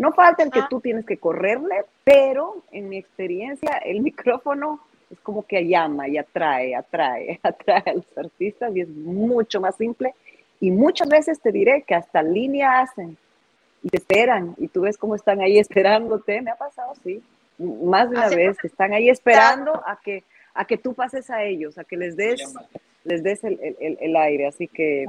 No falta el que ah. tú tienes que correrle, pero en mi experiencia el micrófono es como que llama y atrae, atrae, atrae a los artistas y es mucho más simple. Y muchas veces te diré que hasta línea hacen y te esperan y tú ves cómo están ahí esperándote. Me ha pasado, sí, más de una vez, que están ahí esperando a que, a que tú pases a ellos, a que les des, les des el, el, el aire. Así que...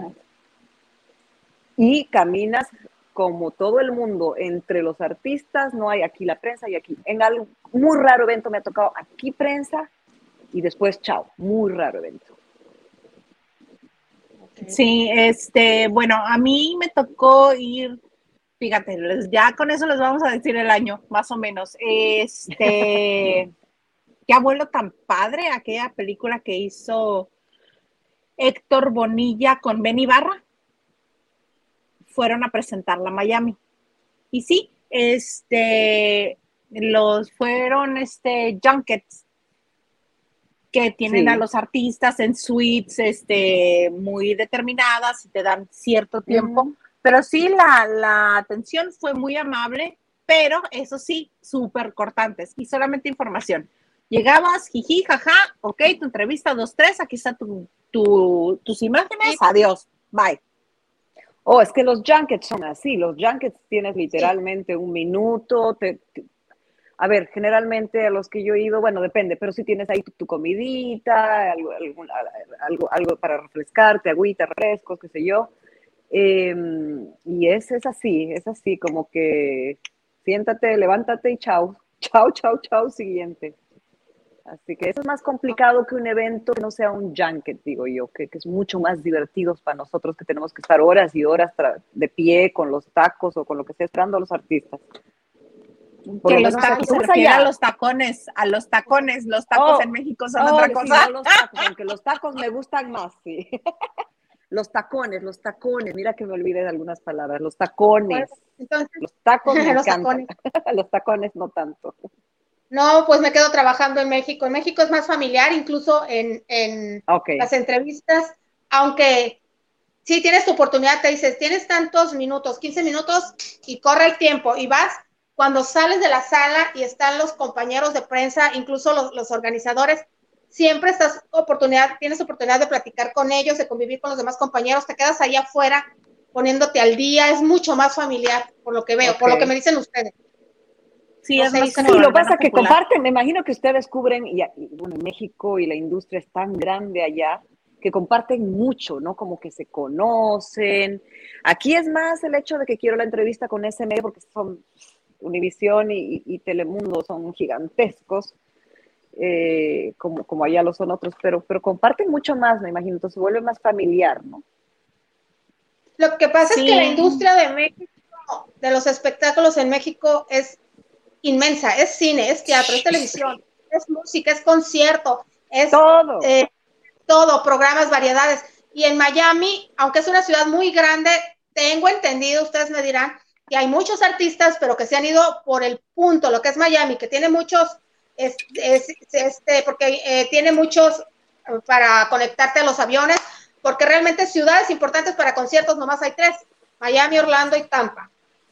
Y caminas como todo el mundo, entre los artistas, no hay aquí la prensa y aquí. En algún muy raro evento me ha tocado aquí prensa y después chao, muy raro evento. Sí, este, bueno, a mí me tocó ir, fíjate, ya con eso les vamos a decir el año, más o menos. Este, qué abuelo tan padre, aquella película que hizo Héctor Bonilla con Benny Barra fueron a presentarla a Miami. Y sí, este, los fueron este junkets que tienen a los artistas en suites este, muy determinadas y te dan cierto tiempo. Pero sí, la, la, atención fue muy amable, pero eso sí, súper cortantes y solamente información. Llegabas, jiji, jaja, ok, tu entrevista dos, tres, aquí está tu, tus imágenes, adiós, bye. Oh, es que los junkets son así, los junkets tienes literalmente un minuto. a ver, generalmente a los que yo he ido, bueno, depende, pero si tienes ahí tu, comidita, algo, algo, algo, para refrescarte, agüita, refrescos, qué sé yo. Em, y es, es así, es así, como que siéntate, levántate y chao, chao, chao, chao, siguiente. Así que eso es más complicado que un evento que no sea un junket, digo yo, que, es mucho más divertido para nosotros que tenemos que estar horas y horas de pie con los tacos o con lo que esté esperando a los artistas. que los tacos se a los tacones, a los tacones, los tacos oh, en México son otra oh, cosa. los tacos, aunque los tacos me gustan más, sí. los tacones, los tacones, mira que me olvidé de algunas palabras, los tacones. Entonces, los tacos me los tacones. los tacones no tanto. No, pues me quedo trabajando en México. En México es más familiar, incluso en, en las entrevistas, aunque sí tienes tu oportunidad, te dices, tienes tantos minutos, 15 minutos y corre el tiempo y vas cuando sales de la sala y están los compañeros de prensa, incluso los, los organizadores, siempre estás oportunidad, tienes oportunidad de platicar con ellos, de convivir con los demás compañeros, te quedas ahí afuera poniéndote al día, es mucho más familiar, por lo que veo, por lo que me dicen ustedes. Sí, es más sí, lo pasa que comparten, me imagino que ustedes cubren, y, bueno, México y la industria es tan grande allá, que comparten mucho, ¿no? Como que se conocen. Aquí es más el hecho de que quiero la entrevista con SM porque son Univisión y, Telemundo, son gigantescos, eh, como, como allá lo son otros, pero, pero comparten mucho más, me imagino, entonces se vuelve más familiar, ¿no? Lo que pasa es que la industria de México, de los espectáculos en México es inmensa, es cine, es teatro, es televisión, es música, es concierto, es todo. Eh, todo, programas, variedades. Y en Miami, aunque es una ciudad muy grande, tengo entendido, ustedes me dirán, que hay muchos artistas, pero que se han ido por el punto, lo que es Miami, que tiene muchos, este, porque eh, tiene muchos eh, para conectarte a los aviones, porque realmente ciudades importantes para conciertos nomás hay tres, Miami, Orlando y Tampa.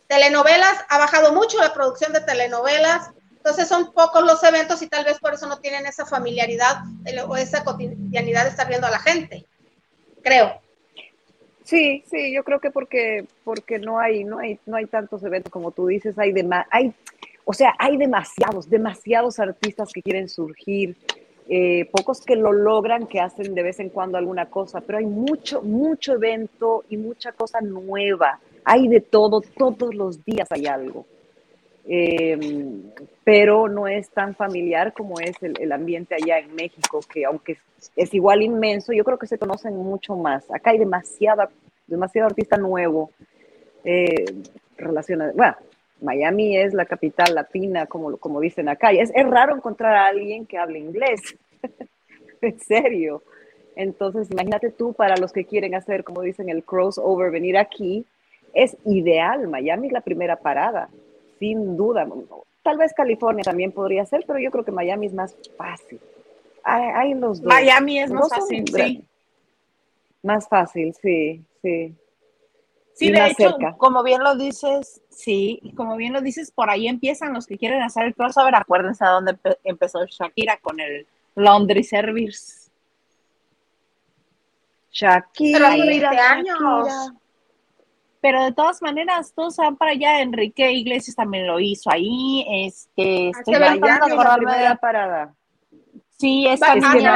Telenovelas, ha bajado mucho la producción de telenovelas, entonces son pocos los eventos y tal vez por eso no tienen esa familiaridad o esa cotidianidad de estar viendo a la gente, creo. Sí, sí, yo creo que porque, porque no hay, no hay, no hay tantos eventos como tú dices, hay hay, o sea, hay demasiados, demasiados artistas que quieren surgir, eh, pocos que lo logran, que hacen de vez en cuando alguna cosa, pero hay mucho, mucho evento y mucha cosa nueva hay de todo, todos los días hay algo. Em, pero no es tan familiar como es el, ambiente allá en México, que aunque es, igual inmenso, yo creo que se conocen mucho más. Acá hay demasiada, demasiado artista nuevo eh, relacionado. Bueno, Miami es la capital latina, como, como dicen acá. Y es, es raro encontrar a alguien que hable inglés. en serio. Entonces, imagínate tú, para los que quieren hacer, como dicen, el crossover, venir aquí, es ideal. Miami es la primera parada, sin duda. Tal vez California también podría ser, pero yo creo que Miami es más fácil. Hay, los dos. Miami es más fácil, sí. Más fácil, sí, sí. Sí, de hecho, como bien lo dices, sí, como bien lo dices, por ahí empiezan los que quieren hacer el crossover. Acuérdense a dónde empezó Shakira con el laundry service. Shakira, años. Pero de todas maneras, todos van para allá. Enrique Iglesias también lo hizo ahí. Este, estoy la parada. Sí, es también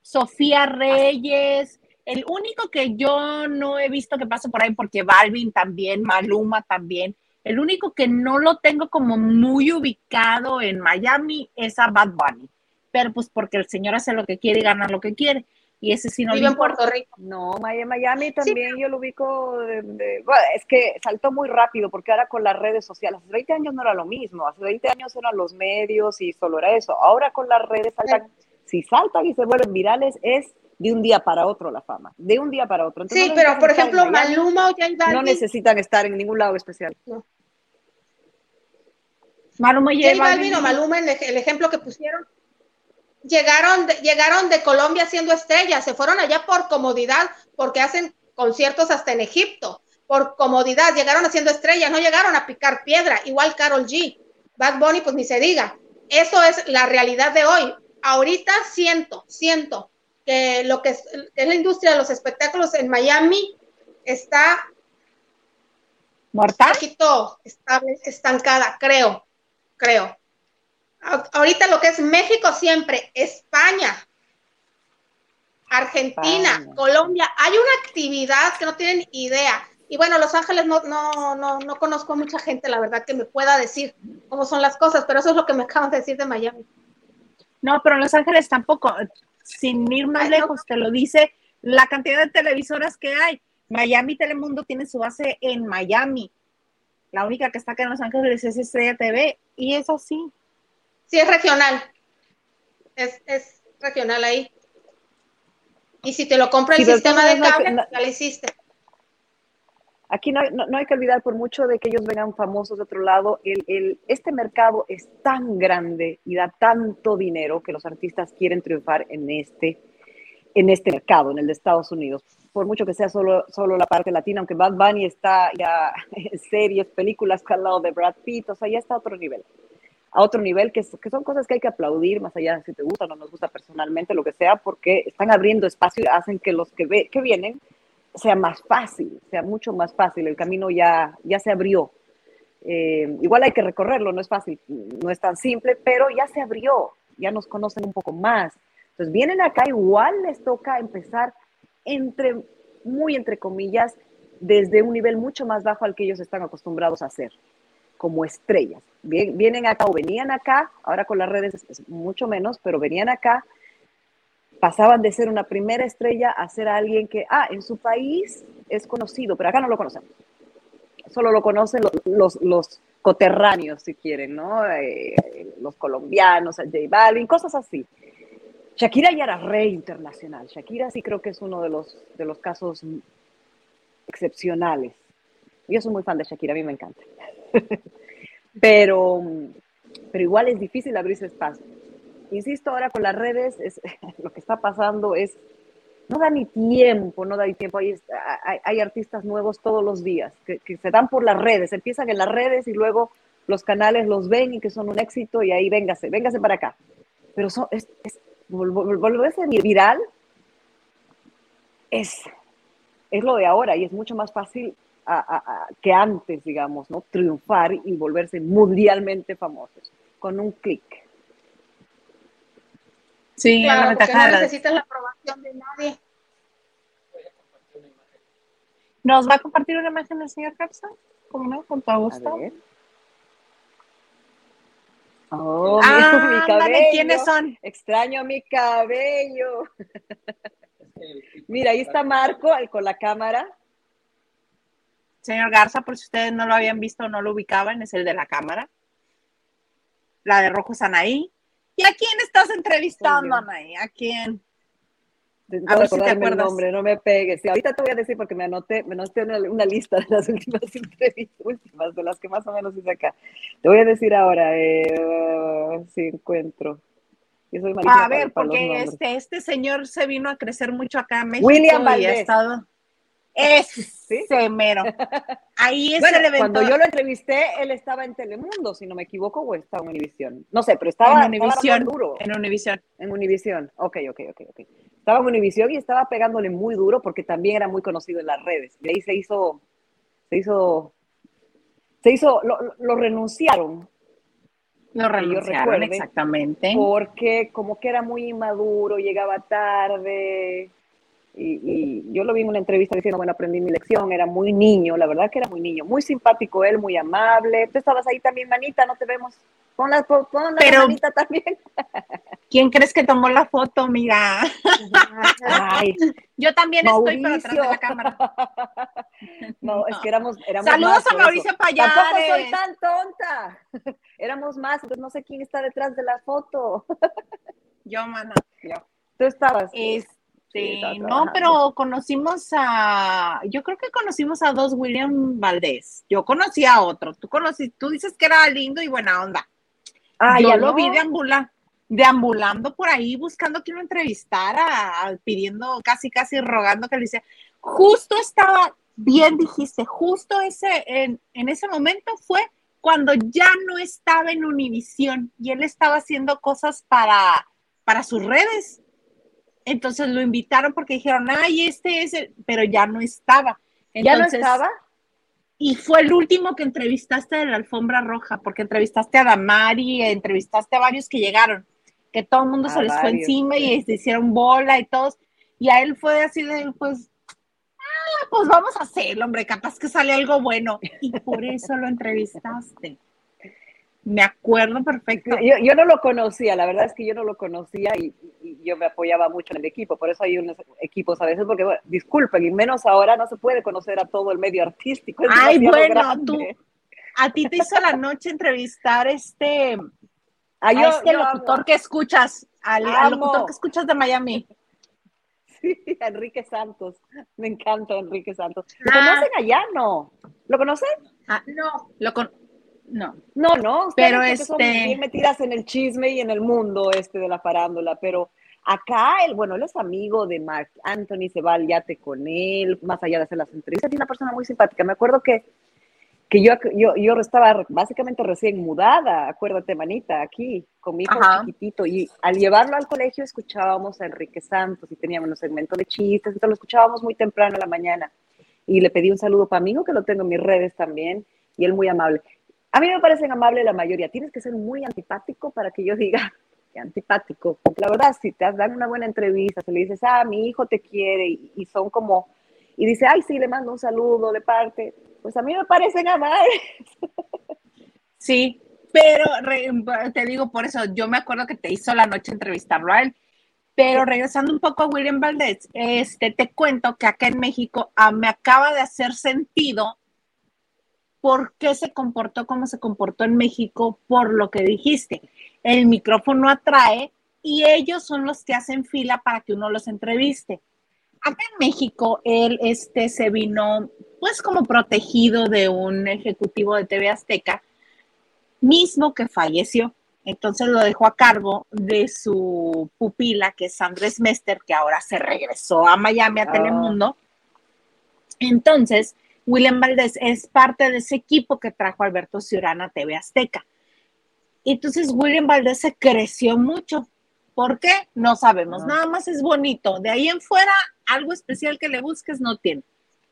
Sofía Reyes. El único que yo no he visto que pase por ahí, porque Balvin también, Maluma también. El único que no lo tengo como muy ubicado en Miami es a Bad Bunny. Pero pues porque el señor hace lo que quiere y gana lo que quiere y ese sí no Vive en Puerto Rico. No, Miami también yo lo ubico, de, es que saltó muy rápido porque ahora con las redes sociales, hace 20 años no era lo mismo, hace 20 años eran los medios y solo era eso, ahora con las redes saltan, si saltan y se vuelven virales es de un día para otro la fama, de un día para otro. sí, pero por ejemplo Maluma o J No necesitan estar en ningún lado especial. Maluma y J Balvin o Maluma, el ejemplo que pusieron, llegaron de, llegaron de Colombia siendo estrellas, se fueron allá por comodidad, porque hacen conciertos hasta en Egipto, por comodidad, llegaron haciendo estrellas, no llegaron a picar piedra, igual Carol G, Bad Bunny, pues ni se diga. Eso es la realidad de hoy. Ahorita siento, siento que lo que es, la industria de los espectáculos en Miami está muerta, un poquito estable, estancada, creo, creo ahorita lo que es México siempre, España, Argentina, Colombia, hay una actividad que no tienen idea. Y bueno, Los Ángeles no, no, no, no conozco mucha gente, la verdad, que me pueda decir cómo son las cosas, pero eso es lo que me acaban de decir de Miami. No, pero Los Ángeles tampoco, sin ir más lejos, te lo dice la cantidad de televisoras que hay. Miami Telemundo tiene su base en Miami. La única que está acá en Los Ángeles es Estrella TV, y eso sí, Sí, es regional. Es, es regional ahí. Y si te lo compra el sistema de cable, ya lo hiciste. aquí no, no, hay que olvidar por mucho de que ellos vengan famosos de otro lado, el, el, este mercado es tan grande y da tanto dinero que los artistas quieren triunfar en este, en este mercado, en el de Estados Unidos. Por mucho que sea solo, solo la parte latina, aunque Bad Bunny está ya en series, películas al lado de Brad Pitt, o sea, ya está a otro nivel. A otro nivel, que, son cosas que hay que aplaudir, más allá de si te gusta o no nos gusta personalmente, lo que sea, porque están abriendo espacio y hacen que los que, ve, que vienen sea más fácil, sea mucho más fácil, el camino ya, ya se abrió. Eh, igual hay que recorrerlo, no es fácil, no es tan simple, pero ya se abrió, ya nos conocen un poco más. Entonces vienen acá, igual les toca empezar entre, muy entre comillas, desde un nivel mucho más bajo al que ellos están acostumbrados a hacer, como estrellas. Vienen acá o venían acá, ahora con las redes es mucho menos, pero venían acá pasaban de ser una primera estrella a ser alguien que, ah, en su país es conocido, pero acá no lo conocemos. Solo lo conocen los, los, coterráneos, si quieren, ¿no? Eh, los colombianos, J Balvin, cosas así. Shakira ya era rey internacional. Shakira sí creo que es uno de los, de los casos excepcionales. Yo soy muy fan de Shakira, a mí me encanta. pero, pero igual es difícil abrirse espacio insisto, ahora con las redes, es, lo que está pasando es, no da ni tiempo, no da ni tiempo. Hay, hay, artistas nuevos todos los días que, se dan por las redes, empiezan en las redes y luego los canales los ven y que son un éxito y ahí véngase, véngase para acá. Pero son, es, es, volverse viral es, es lo de ahora y es mucho más fácil que antes, digamos, ¿no? Triunfar y volverse mundialmente famosos con un clic. Sí, claro, porque no necesitas la aprobación de nadie. ¿Nos va a compartir una imagen del señor Capsa? ¿Cómo no? Con todo gusto. Oh, ah, mi cabello. ¿Quiénes son? Extraño mi cabello. Mira, ahí está Marco con la cámara. Señor Garza, por si ustedes no lo habían visto o no lo ubicaban, es el de la cámara. La de Rojo Sanaí. ¿Y a quién estás entrevistando, Anaí? ¿A quién? A ver si te acuerdas. El nombre, no me pegues. ahorita te voy a decir porque me anoté, me anoté una, lista de las últimas entrevistas, últimas, de las que más o menos hice acá. Te voy a decir ahora, eh, si encuentro. a ver, porque este, este señor se vino a crecer mucho acá en México. William Valdés. Y ha estado, es ¿Sí? mero. Ahí es el evento. Cuando yo lo entrevisté, él estaba en Telemundo, si no me equivoco, o estaba en Univisión. No sé, pero estaba en Univisión. duro. En Univisión. En Univisión. Ok, ok, ok, ok. Estaba en Univisión y estaba pegándole muy duro porque también era muy conocido en las redes. De ahí se hizo, se hizo, se hizo, lo, lo renunciaron. Lo renunciaron, exactamente. Porque como que era muy inmaduro, llegaba tarde, y, yo lo vi en una entrevista diciendo, bueno, aprendí mi lección, era muy niño, la verdad que era muy niño, muy simpático él, muy amable. Tú estabas ahí también, manita, no te vemos. Pon la, pon la manita también. ¿Quién crees que tomó la foto? Mira. yo también estoy para atrás de la cámara. No, es que éramos, éramos Saludos a Mauricio Payares. Tampoco soy tan tonta. éramos más, entonces no sé quién está detrás de la foto. yo, mana. Yo. Tú estabas. Es, Sí, no, pero conocimos a, yo creo que conocimos a dos William Valdés. Yo conocí a otro. Tú conocí, tú dices que era lindo y buena onda. Ah, yo ya lo vi deambula, deambulando por ahí, buscando que lo entrevistara, pidiendo, casi, casi rogando que le hiciera. Justo estaba, bien dijiste, justo ese, en, en ese momento fue cuando ya no estaba en Univisión y él estaba haciendo cosas para, para sus redes entonces lo invitaron porque dijeron, ay, este es el, pero ya no estaba. ¿Ya no estaba? Y fue el último que entrevistaste de la alfombra roja, porque entrevistaste a Damari, entrevistaste a varios que llegaron, que todo el mundo se les fue encima y se hicieron bola y todos. Y a él fue así de, pues, ah, pues vamos a hacerlo, hombre, capaz que sale algo bueno. Y por eso lo entrevistaste. Me acuerdo perfecto. Yo, no lo conocía, la verdad es que yo no lo conocía y, yo me apoyaba mucho en el equipo, por eso hay unos equipos a veces, porque disculpen, y menos ahora no se puede conocer a todo el medio artístico. Ay, bueno, tú, a ti te hizo la noche entrevistar este, a, este locutor que escuchas, al, locutor que escuchas de Miami. Sí, Enrique Santos. Me encanta Enrique Santos. ¿Lo ah. conocen allá? No. ¿Lo conocen? Ah, no. Lo con... No. No, no. Pero este... Son bien metidas en el chisme y en el mundo este de la farándula, pero acá, él, bueno, él es amigo de Mark Anthony, se va al yate con él, más allá de hacer las entrevistas, es una persona muy simpática. Me acuerdo que que yo, yo, yo estaba básicamente recién mudada, acuérdate, manita, aquí, con mi hijo chiquitito, y al llevarlo al colegio escuchábamos a Enrique Santos y teníamos un segmento de chistes, entonces lo escuchábamos muy temprano en la mañana. Y le pedí un saludo para mí, que lo tengo en mis redes también, y él muy amable. A mí me parecen amables la mayoría, tienes que ser muy antipático para que yo diga que antipático, porque la verdad, si te dan una buena entrevista, se le dices, ah, mi hijo te quiere, y, y son como, y dice, ay, sí, le mando un saludo de parte, pues a mí me parecen amables. Sí, pero te digo por eso, yo me acuerdo que te hizo la noche entrevistarlo a él. Pero regresando un poco a William Valdez, este, te cuento que acá en México ah, me acaba de hacer sentido por qué se comportó como se comportó en México por lo que dijiste. El micrófono atrae y ellos son los que hacen fila para que uno los entreviste. Acá en México, él este, se vino pues como protegido de un ejecutivo de TV Azteca, mismo que falleció. Entonces lo dejó a cargo de su pupila, que es Andrés Mester, que ahora se regresó a Miami, a ah. Telemundo. Entonces, William Valdés es parte de ese equipo que trajo Alberto Ciurana a TV Azteca. Entonces, William Valdés se creció mucho. ¿Por qué? No sabemos. Ah. Nada más es bonito. De ahí en fuera, algo especial que le busques no tiene.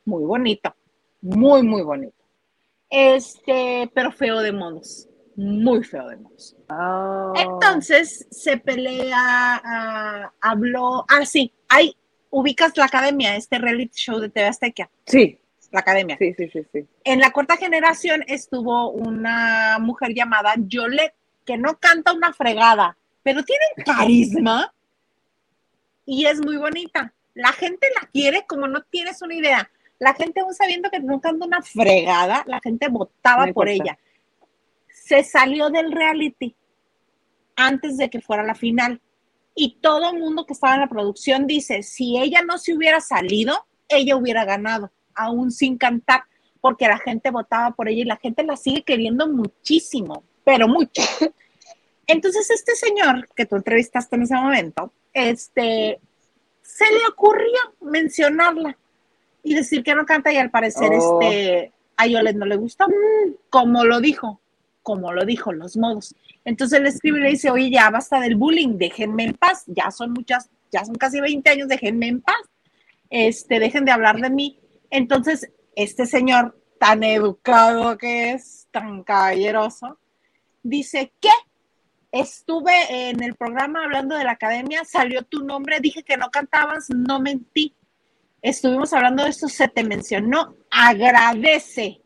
Muy bonito muy, muy bonito. Este, pero feo de monos, muy feo de monos. Oh. Entonces se pelea, uh, habló, ah, sí, hay, ubicas la academia, este reality show de TV Azteca. Sí. La academia. Sí, sí, sí, sí. En la cuarta generación estuvo una mujer llamada Yolette, que no canta una fregada, pero tiene carisma y es muy bonita. La gente la quiere como no tienes una idea la gente aún sabiendo que no canta una fregada, la gente votaba por ella. Se salió del reality antes de que fuera la final. Y todo el mundo que estaba en la producción dice, si ella no se hubiera salido, ella hubiera ganado, aún sin cantar, porque la gente votaba por ella y la gente la sigue queriendo muchísimo, pero mucho. Entonces este señor que tú entrevistaste en ese momento, este, se le ocurrió mencionarla y decir que no canta y al parecer oh. este a Yolet no le gustó, como lo dijo, como lo dijo, los modos. Entonces le escribe y le dice, oye, ya basta del bullying, déjenme en paz, ya son muchas, ya son casi 20 años, déjenme en paz, este, dejen de hablar de mí. Entonces, este señor tan educado que es, tan caballeroso, dice, ¿qué? Estuve en el programa hablando de la academia, salió tu nombre, dije que no cantabas, no mentí estuvimos hablando de esto, se te mencionó, agradece.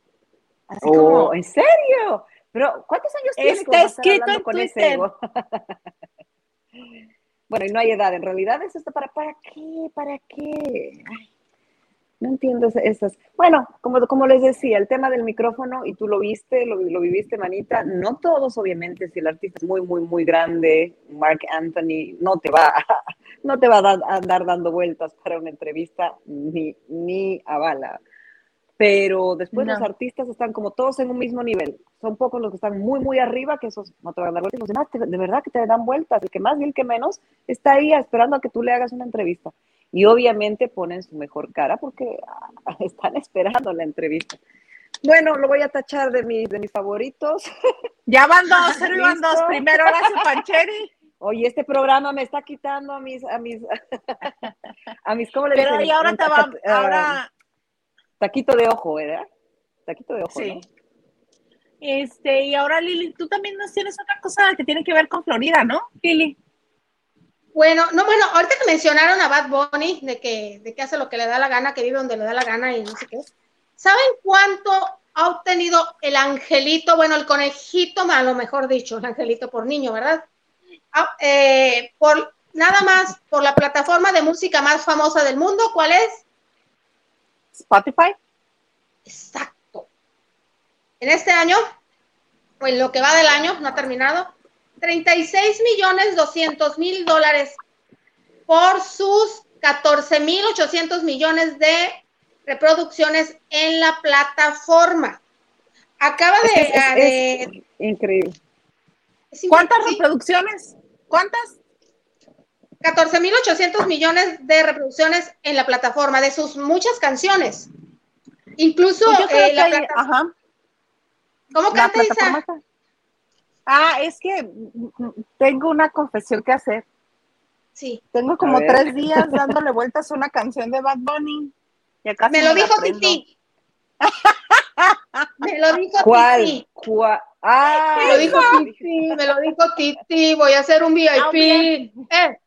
oh, ¿en serio? Pero, ¿cuántos años tienes? Está escrito en con Twitter. bueno, y no hay edad, en realidad es esto para, ¿para qué? ¿Para qué? No entiendo esas. Bueno, como, como les decía, el tema del micrófono, y tú lo viste, lo, lo viviste, manita, no todos, obviamente, si el artista es muy, muy, muy grande, Mark Anthony, no te va no te va a, andar dando vueltas para una entrevista ni, ni a bala. Pero después los artistas están como todos en un mismo nivel. Son pocos los que están muy, muy arriba, que esos no te van a dar vueltas. Los demás, de verdad que te dan vueltas. El que más y el que menos está ahí esperando a que tú le hagas una entrevista. Y obviamente ponen su mejor cara porque ah, están esperando la entrevista. Bueno, lo voy a tachar de mis, de mis favoritos. Ya van dos, van dos. Primero Horacio Pancheri Oye, este programa me está quitando a mis, a mis, a mis, ¿cómo le Pero y ahora te va, ahora... Taquito de ojo, ¿verdad? Taquito de ojo, sí. Este, y ahora Lili, tú también nos tienes otra cosa que tiene que ver con Florida, ¿no, Lili? Bueno, no, bueno, ahorita que mencionaron a Bad Bunny, de que, de que hace lo que le da la gana, que vive donde le da la gana y no sé qué. ¿Saben cuánto ha obtenido el angelito, bueno, el conejito, a lo mejor dicho, el angelito por niño, ¿verdad? Ah, eh, por nada más por la plataforma de música más famosa del mundo, ¿cuál es? Spotify. Exacto. En este año, o en lo que va del año, no ha terminado, 36 millones 200 mil dólares por sus 14.800 millones de reproducciones en la plataforma. Acaba de... Es, es- increíble. ¿Cuántas reproducciones? ¿Cuántas? 14.800 millones de reproducciones en la plataforma de sus muchas canciones. Incluso Pues yo creo eh, que la hay- plata- ajá, ¿Cómo la canta Isa? está- Ah, es que mm, tengo una confesión que hacer. Sí. Tengo como tres días dándole vueltas a una canción de Bad Bunny. Ya casi Me lo dijo. Titi. Me lo dijo ¿Cuál? Titi. ¿Cuál? Ah, Me lo dijo Titi, me lo dijo Titi, voy a hacer un Ah, VIP. Eh, eh,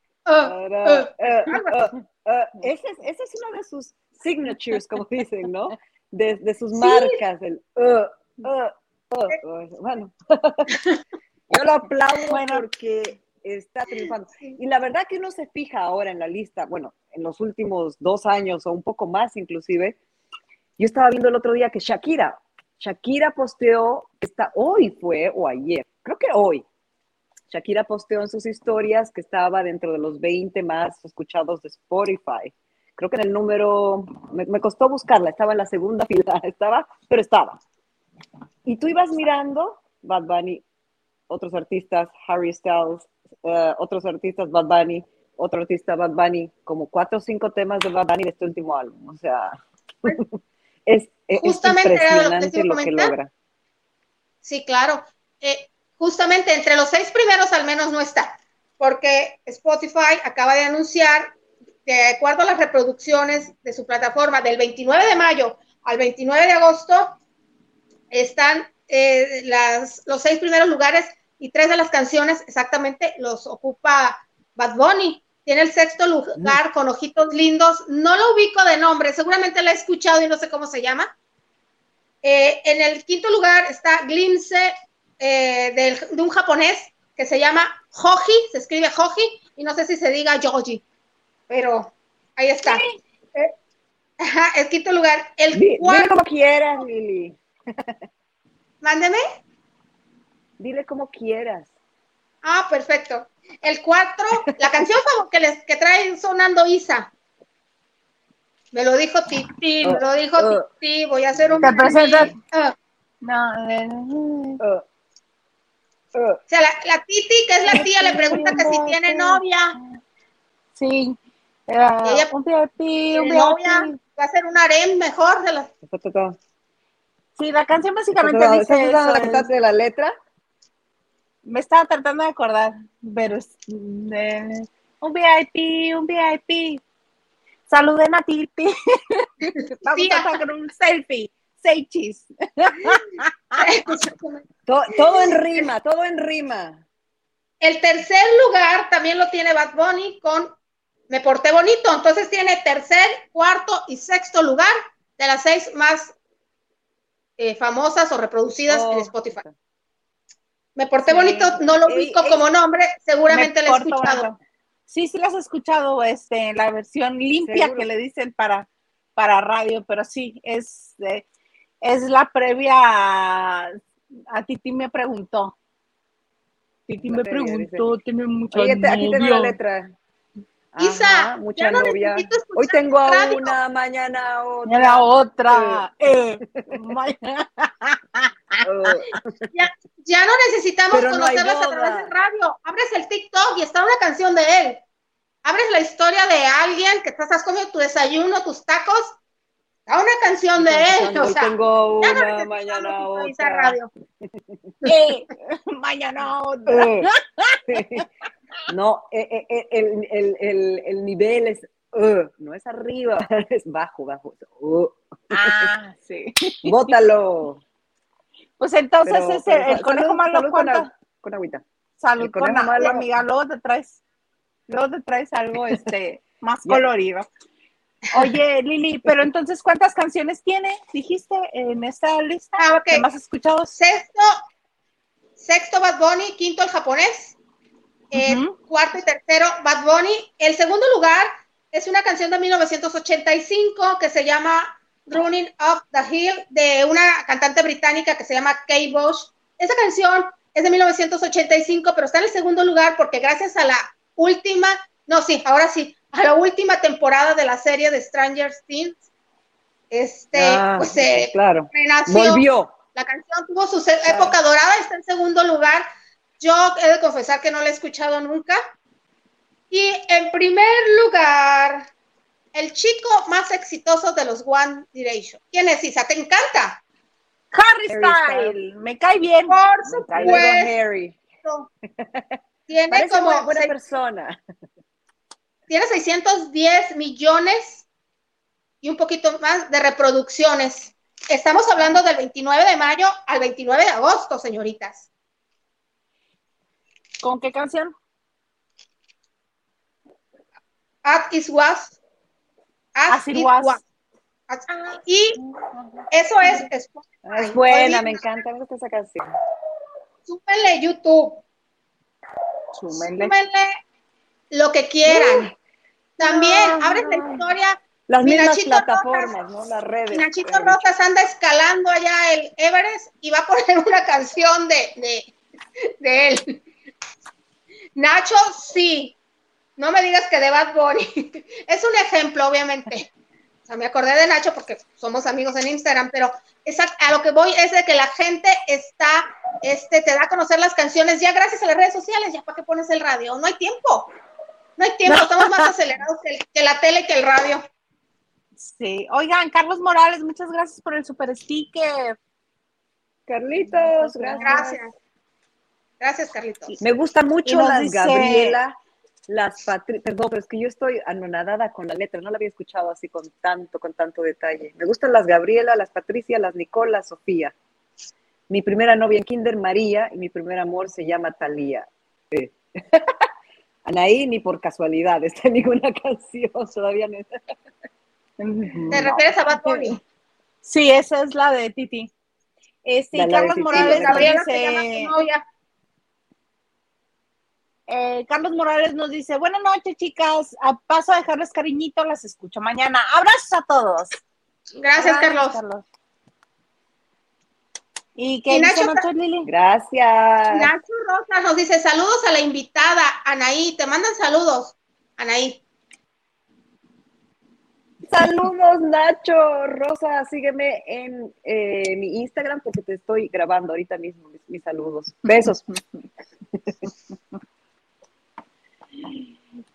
Ese, es, ese es uno de sus signatures, como dicen, ¿no? De, de sus marcas, el uh, uh, uh, uh. Bueno, yo lo aplaudo Bueno. porque está triunfando. Y la verdad que uno se fija ahora en la lista, bueno, en los últimos dos años o un poco más inclusive, yo estaba viendo el otro día que Shakira, Shakira posteó, está hoy fue o ayer, creo que hoy, Shakira posteó en sus historias que estaba dentro de los 20 más escuchados de Spotify. Creo que en el número, me, me costó buscarla, estaba en la segunda fila, estaba, pero estaba. Y tú ibas mirando Bad Bunny, otros artistas, Harry Styles, eh, otros artistas, Bad Bunny, otro artista, Bad Bunny, como cuatro o cinco temas de Bad Bunny de este último álbum. O sea, es, es- es Justamente lo que te impresionante iba a lo que logra. Sí, claro. Eh, justamente entre los seis primeros al menos no está, porque Spotify acaba de anunciar, de acuerdo a las reproducciones de su plataforma, del 29 de mayo al 29 de agosto, están eh, las, los seis primeros lugares y tres de las canciones exactamente los ocupa Bad Bunny. Tiene el sexto lugar con ojitos lindos. No lo ubico de nombre, seguramente la he escuchado y no sé cómo se llama. Eh, en el quinto lugar está Glimpse eh, del- de un japonés que se llama Hoji, se escribe Hoji y no sé si se diga Yoji, pero ahí está. Eh, ajá, el quinto lugar. El Di- Dile cuarto, como quieras, Lili. mándeme. Dile como quieras. Ah, perfecto. El cuatro, la canción que les que trae sonando Isa. Me lo dijo Titi, me lo dijo Uh, uh. Titi, voy a hacer un Te presentas. Ah, No, eh, Uh, uh, O sea, la, la Titi, que es la tía, le pregunta que si tiene novia. sí. Ella- un VIP, un ¿Tiene novia? VIP. Va a ser un harem mejor de ta. Sí, la canción ¿Estás básicamente dice eso, la de la letra? Me estaba tratando de acordar, pero es, eh, un VIP, un VIP. Saluden a Titi. Vamos Sí, a sacar un selfie. Say cheese. To- todo en rima, todo en rima. El tercer lugar también lo tiene Bad Bunny con Me porté bonito. Entonces tiene tercer, cuarto y sexto lugar de las seis más eh, famosas o reproducidas en Oh. Spotify. Me porté Sí. bonito, no lo ubico como nombre, seguramente Me lo he escuchado. bonito. Sí, sí las he escuchado, este, la versión limpia Seguro. que le dicen para, para radio, pero sí, es, eh, es la previa a, a Titi me preguntó. Titi La me preguntó, tiene mucha Oye, te- aquí tengo la letra. Isa, Ajá, mucha ya no novia. Hoy tengo a radio. una, mañana otra. la otra. eh, Uh, Ya, ya no necesitamos Pero no hay conocerlas a través de radio. Abres el TikTok y está una canción de él. Abres la historia de alguien que estás comiendo tu desayuno, tus tacos. Está una canción de él. O sea, tengo ya no una, necesitamos mañana otra. radio. eh, mañana otra. No, eh, eh, el, el, el, el nivel es, uh, no es arriba, es bajo, bajo. Uh, Ah, sí. bótalo. Pues entonces Pero- ese, el conejo malo salud con, con agüita. Salud el con conejo agua, malo. amiga. Luego te traes, luego te traes algo este más colorido. Oye, Lili, pero entonces, ¿cuántas canciones tiene? Dijiste en esta lista. Ah, ok. ¿Qué más escuchados? Sexto, sexto Bad Bunny, quinto el japonés, cuarto y tercero Bad Bunny. El segundo lugar es una canción de 1985 que se llama Running Up the Hill de una cantante británica que se llama Kate Bush. Esa canción es de 1985, pero está en el segundo lugar porque gracias a la última, no, sí, ahora sí, a la última temporada de la serie de Stranger Things. Este, Ah, pues se claro. renació. Volvió. La canción tuvo su se- época dorada, está en segundo lugar. Yo he de confesar que no la he escuchado nunca. Y en primer lugar, el chico más exitoso de los One Direction. ¿Quién es Isa? ¿Te encanta? Harry Harry Style, me cae bien. Por Me cae luego supuesto. Harry. Tiene Parece como buena, buena persona. Tiene 610 millones y un poquito más de reproducciones. Estamos hablando del 29 de mayo al 29 de agosto, señoritas. ¿Con qué canción? As it was. As, As it it was. was. As- Y eso es. Es buena, me encanta, esa canción. Súmenle YouTube, Súmenle. súmenle lo que quieran. También, No, abren la historia. Las Mi mismas Nachito plataformas, ¿no? Las redes. Nachito eh, Rosas anda escalando allá el Everest y va a poner una canción de, de, de él. Nacho, sí. No me digas que de Bad Bunny. Es un ejemplo, obviamente. O sea, me acordé de Nacho porque somos amigos en Instagram, pero esa- a lo que voy es de que la gente está, este, te da a conocer las canciones ya gracias a las redes sociales, ya para qué pones el radio. No hay tiempo. No hay tiempo, estamos más acelerados que, el- que la tele y que el radio. Sí. Oigan, Carlos Morales, muchas gracias por el super sticker. Carlitos, gracias. Gracias. Gracias, Carlitos. Me gusta mucho las dice- Gabriela, las Patri, perdón, pero es que yo estoy anonadada con la letra, no la había escuchado así con tanto, con tanto detalle. Me gustan las Gabriela, las Patricia, las Nicola, Sofía. Mi primera novia en Kinder, María, y mi primer amor se llama Talía. Sí. Anaí, ni por casualidad, está en ninguna canción, todavía no. ¿Te refieres a Bad Bunny? Sí, esa es la de Titi. Este, y La- la de Carlos Titi, Morales Gabriela dice, eh, Carlos Morales nos dice, buenas noches, chicas. A paso a dejarles cariñito, las escucho mañana. Abrazos a todos. Gracias, Carlos. ¿Y qué Y dice Nacho- Nacho Lili? Gracias. Nacho Rosa nos dice saludos a la invitada, Anaí. Te mandan saludos, Anaí. Saludos, Nacho, Rosa, sígueme en eh, mi Instagram porque te estoy grabando ahorita mismo mis, mis saludos. Besos.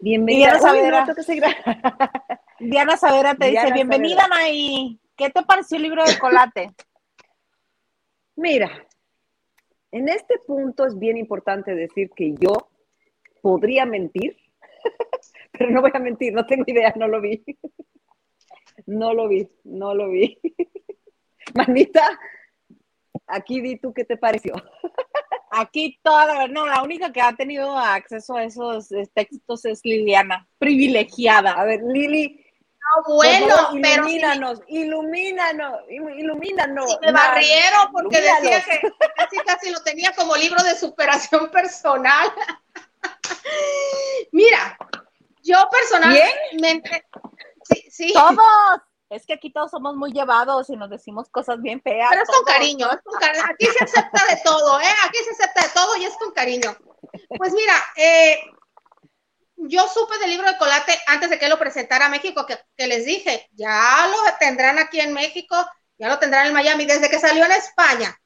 Bienvenida. Diana seguir. Diana Savera te Diana dice, bienvenida, Anaí. ¿Qué te pareció el libro de Colate? Mira, en este punto es bien importante decir que yo podría mentir, pero no voy a mentir, no tengo idea, no lo vi. No lo vi, no lo vi. Manita, aquí di tú qué te pareció. Aquí toda no, la única que ha tenido acceso a esos eh, textos es Liliana, privilegiada. A ver, Lili, No, por bueno, favor, pero ilumínanos, ilumínanos, ilu- ilumínanos. me barrieron porque decía que casi casi lo tenía como libro de superación personal. Mira, yo personalmente, sí, sí, Todos. Es que aquí todos somos muy llevados y nos decimos cosas bien feas. pero es con todos. cariño, es con cariño. Aquí se acepta de todo, ¿eh? Aquí se acepta de todo y es con cariño. Pues mira, eh, yo supe del libro de Colate antes de que lo presentara a México, que, les dije, ya lo tendrán aquí en México, ya lo tendrán en Miami, desde que salió en España.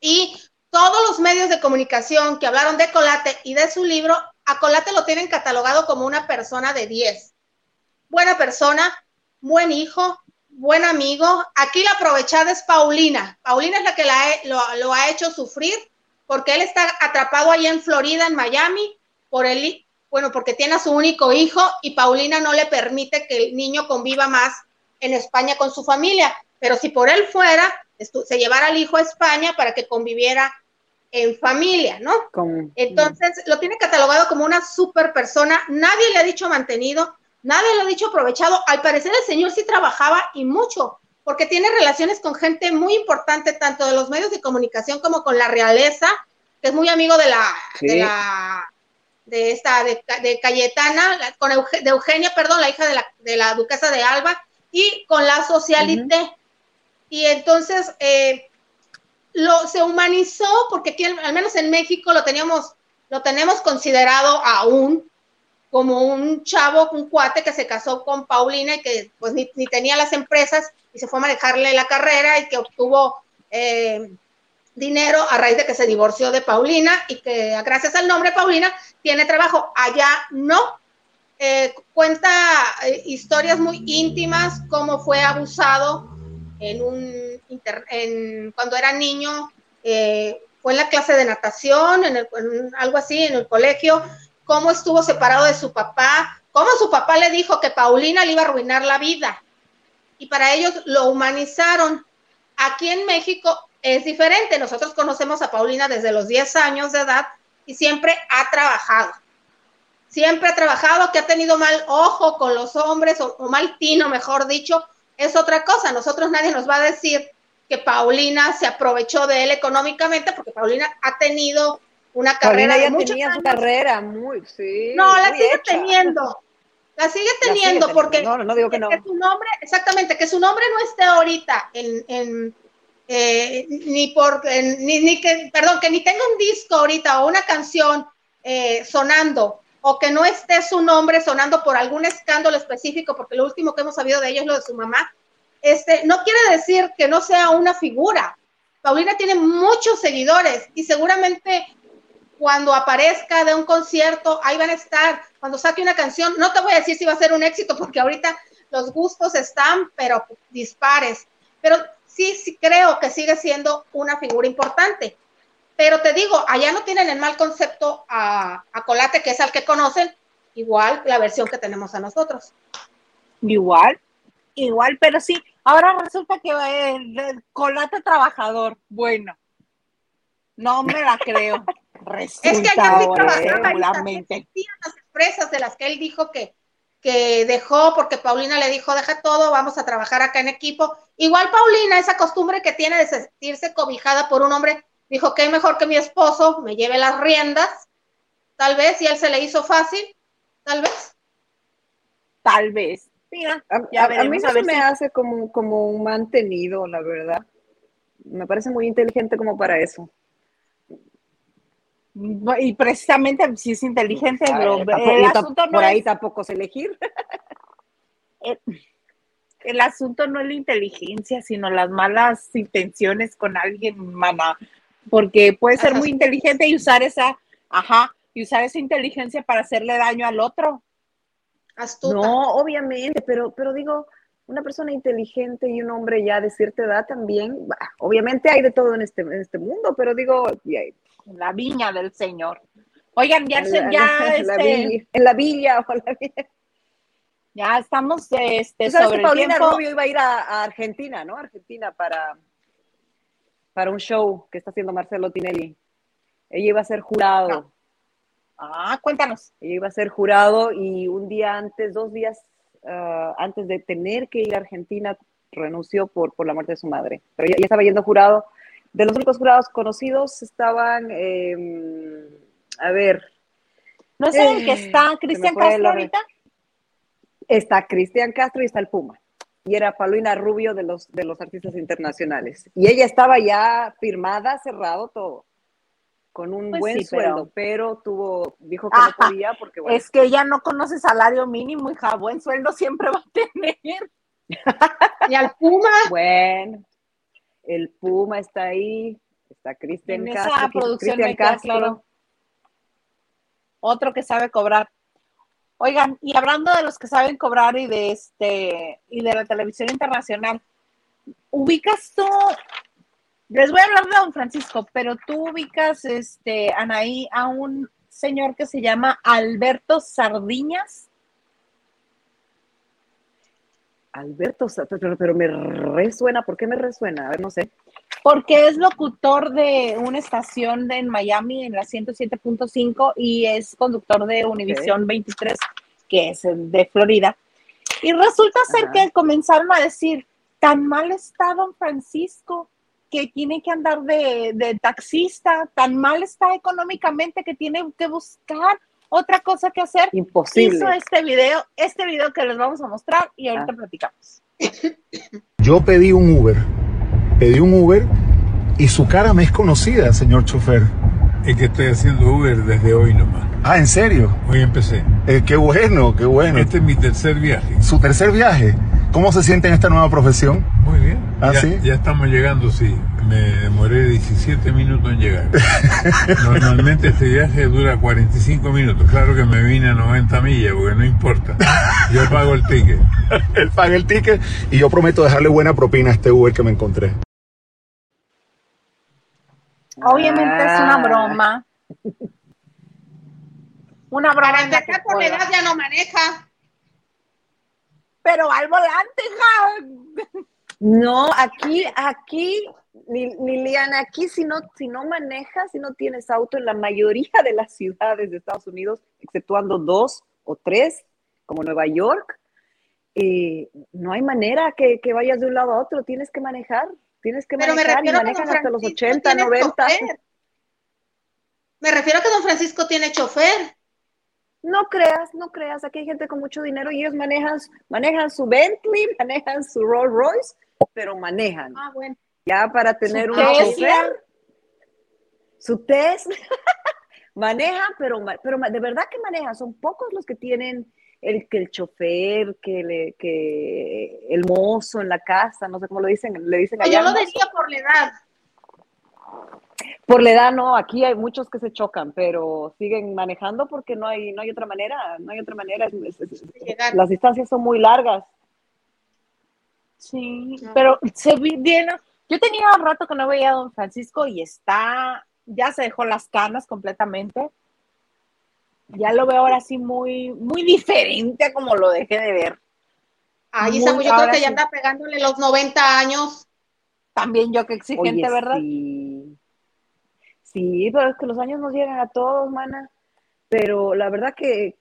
Y todos los medios de comunicación que hablaron de Colate y de su libro, a Colate lo tienen catalogado como una persona de 10. Buena persona, buen hijo, buen amigo. Aquí la aprovechada es Paulina. Paulina es la que la lo, lo ha hecho sufrir porque él está atrapado allá en Florida, en Miami, por el, bueno, porque tiene a su único hijo y Paulina no le permite que el niño conviva más en España con su familia. Pero si por él fuera, se llevara al hijo a España para que conviviera en familia, ¿no? Entonces, lo tiene catalogado como una super persona. Nadie le ha dicho mantenido, nadie le ha dicho aprovechado. Al parecer, el señor sí trabajaba y mucho, porque tiene relaciones con gente muy importante, tanto de los medios de comunicación como con la realeza, que es muy amigo de la, Sí. de la, de esta, de, de Cayetana, la- con Euge- de Eugenia, perdón, la hija de la, de la duquesa de Alba, y con la socialité. Y entonces, eh, lo, se humanizó porque aquí, al menos en México, lo teníamos, lo tenemos considerado aún como un chavo, un cuate que se casó con Paulina y que pues ni, tenía las empresas y se fue a manejarle la carrera y que obtuvo eh, dinero a raíz de que se divorció de Paulina y que gracias al nombre Paulina tiene trabajo. Allá no. Eh, cuenta eh, historias muy íntimas, cómo fue abusado en un en, cuando era niño, fue en la clase de natación, en, el, algo así, en el colegio, cómo estuvo separado de su papá, cómo su papá le dijo que Paulina le iba a arruinar la vida. Y para ellos lo humanizaron. Aquí en México es diferente. Nosotros conocemos a Paulina desde los 10 años de edad y siempre ha trabajado. Siempre ha trabajado, que ha tenido mal ojo con los hombres o, o mal tino, mejor dicho, es otra cosa. Nosotros nadie nos va a decir que Paulina se aprovechó de él económicamente porque Paulina ha tenido una carrera ya tenía su carrera muy, sí. No, la sigue teniendo. La sigue teniendo porque no, no digo que, no. su nombre, exactamente, que su nombre no esté ahorita en, en eh, ni por, ni, ni, que, perdón, que ni tenga un disco ahorita o una canción eh, sonando o que no esté su nombre sonando por algún escándalo específico, porque lo último que hemos sabido de ella es lo de su mamá, este, no quiere decir que no sea una figura. Paulina tiene muchos seguidores y seguramente cuando aparezca de un concierto, ahí van a estar. Cuando saque una canción, no te voy a decir si va a ser un éxito, porque ahorita los gustos están, pero dispares. Pero sí, sí creo que sigue siendo una figura importante. Pero te digo, allá no tienen el mal concepto a, a Colate, que es al que conocen, igual la versión que tenemos a nosotros. Igual, igual, pero sí, ahora resulta que el, el Colate trabajador, bueno, no me la creo. es que allá regularmente. las empresas de las que él dijo que, que dejó, porque Paulina le dijo, deja todo, vamos a trabajar acá en equipo. Igual Paulina, esa costumbre que tiene de sentirse cobijada por un hombre, dijo que mejor que mi esposo me lleve las riendas, tal vez, y él se le hizo fácil, tal vez. Tal vez. Mira, a, mí no me hace como, como un mantenido, la verdad. Me parece muy inteligente como para eso. Y precisamente si es inteligente, el asunto no por ahí tampoco es elegir. El, asunto no es la inteligencia, sino las malas intenciones con alguien, mamá. Porque puede ser muy inteligente y usar esa, ajá, y usar esa inteligencia para hacerle daño al otro. No, obviamente, pero, pero digo, una persona inteligente y un hombre ya de cierta edad también, obviamente hay de todo en este, en este mundo, pero digo, la viña del Señor. Oigan, ya, en ya este, en la villa o la villa. Ya estamos este, sobre Paulina Rubio iba a ir a, Argentina, ¿no? Argentina para, para un show que está haciendo Marcelo Tinelli. Ella iba a ser jurado. Ah, cuéntanos. Ella iba a ser jurado y un día antes, dos días ah, antes de tener que ir a Argentina, renunció por, por la muerte de su madre. Pero ya, ya estaba yendo jurado de los únicos jurados conocidos estaban, em, a ver. ¿No sé en qué eh, está Cristian Castro ahorita? Está Cristian Castro y está el Puma. Y era Paulina Rubio de los, de los artistas internacionales. Y ella estaba ya firmada, cerrado todo con un pues buen sueldo, pero... tuvo, dijo que no podía porque bueno. Es que ella no conoce salario mínimo, hija, buen sueldo siempre va a tener. y al Puma. Bueno, el Puma está ahí, está Cristian Castro. Cristian Castro. Otro que sabe cobrar. Oigan, y hablando de los que saben cobrar y de este y de la televisión internacional, ubicas tú, les voy a hablar de don Francisco, pero tú ubicas este Anaí a un señor que se llama Alberto Sardiñas. Alberto, pero, pero, me resuena, ¿por qué me resuena? A ver, no sé. Porque es locutor de una estación en Miami en la 107.5 y es conductor de Univisión 23, que es de Florida. Y resulta ser que comenzaron a decir, tan mal está don Francisco que tiene que andar de, de taxista, tan mal está económicamente que tiene que buscar otra cosa que hacer. Imposible. Hizo este video, este video que les vamos a mostrar y ahorita ah. platicamos. Yo pedí un Uber, pedí un Uber y su cara me es conocida, señor chofer. Es que estoy haciendo Uber desde hoy nomás. Ah, ¿en serio? Hoy empecé. Eh, qué bueno, qué bueno. Este es mi tercer viaje. Su tercer viaje. ¿Cómo se siente en esta nueva profesión? Muy bien. ¿Ah, ya, sí? ya estamos llegando, sí. Me demoré 17 minutos en llegar. Normalmente este viaje dura 45 minutos. Claro que me vine a 90 millas, porque no importa. Yo pago el ticket. Él paga el ticket y yo prometo dejarle buena propina a este Uber que me encontré. Obviamente es una Ah. broma. Una broma. Para empezar por la edad ya no maneja. Pero al volante, ja. No, aquí, aquí, ni, ni Liana, aquí si no, si no manejas, si no tienes auto en la mayoría de las ciudades de Estados Unidos, exceptuando dos o tres, como Nueva York, eh, no hay manera que, que vayas de un lado a otro, tienes que manejar, tienes que Pero me manejar y manejan hasta los Francisco 80, tiene 90. chofer. Me refiero a que don Francisco tiene chofer. No creas, no creas, aquí hay gente con mucho dinero y ellos manejan, manejan su Bentley, manejan su Rolls Royce, pero manejan. Ah, bueno. Ya para tener un Tesla. chofer, su Tesla, manejan, pero, pero de verdad que manejan, son pocos los que tienen el que el chofer, que, le, que el mozo en la casa, no sé cómo lo dicen, le dicen allá. Yo lo diría por la edad. Por la edad no, aquí hay muchos que se chocan, pero siguen manejando porque no hay, no hay otra manera, no hay otra manera, es- es- es- llegar. las distancias son muy largas. Sí, pero se vi- viene. Yo tenía un rato que no veía a don Francisco y está, ya se dejó las canas completamente. Ya lo veo ahora sí muy, muy diferente a como lo dejé de ver. Ay, Muy- Isamu, yo creo que ya anda pegándole los 90 años. También yo que exigente, Oye, ¿verdad? Sí. Sí, pero es que los años nos llegan a todos, mana. Pero la verdad que,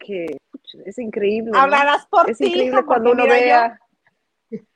es increíble. ¿no? Hablarás por Es ti, increíble hija, cuando uno vea.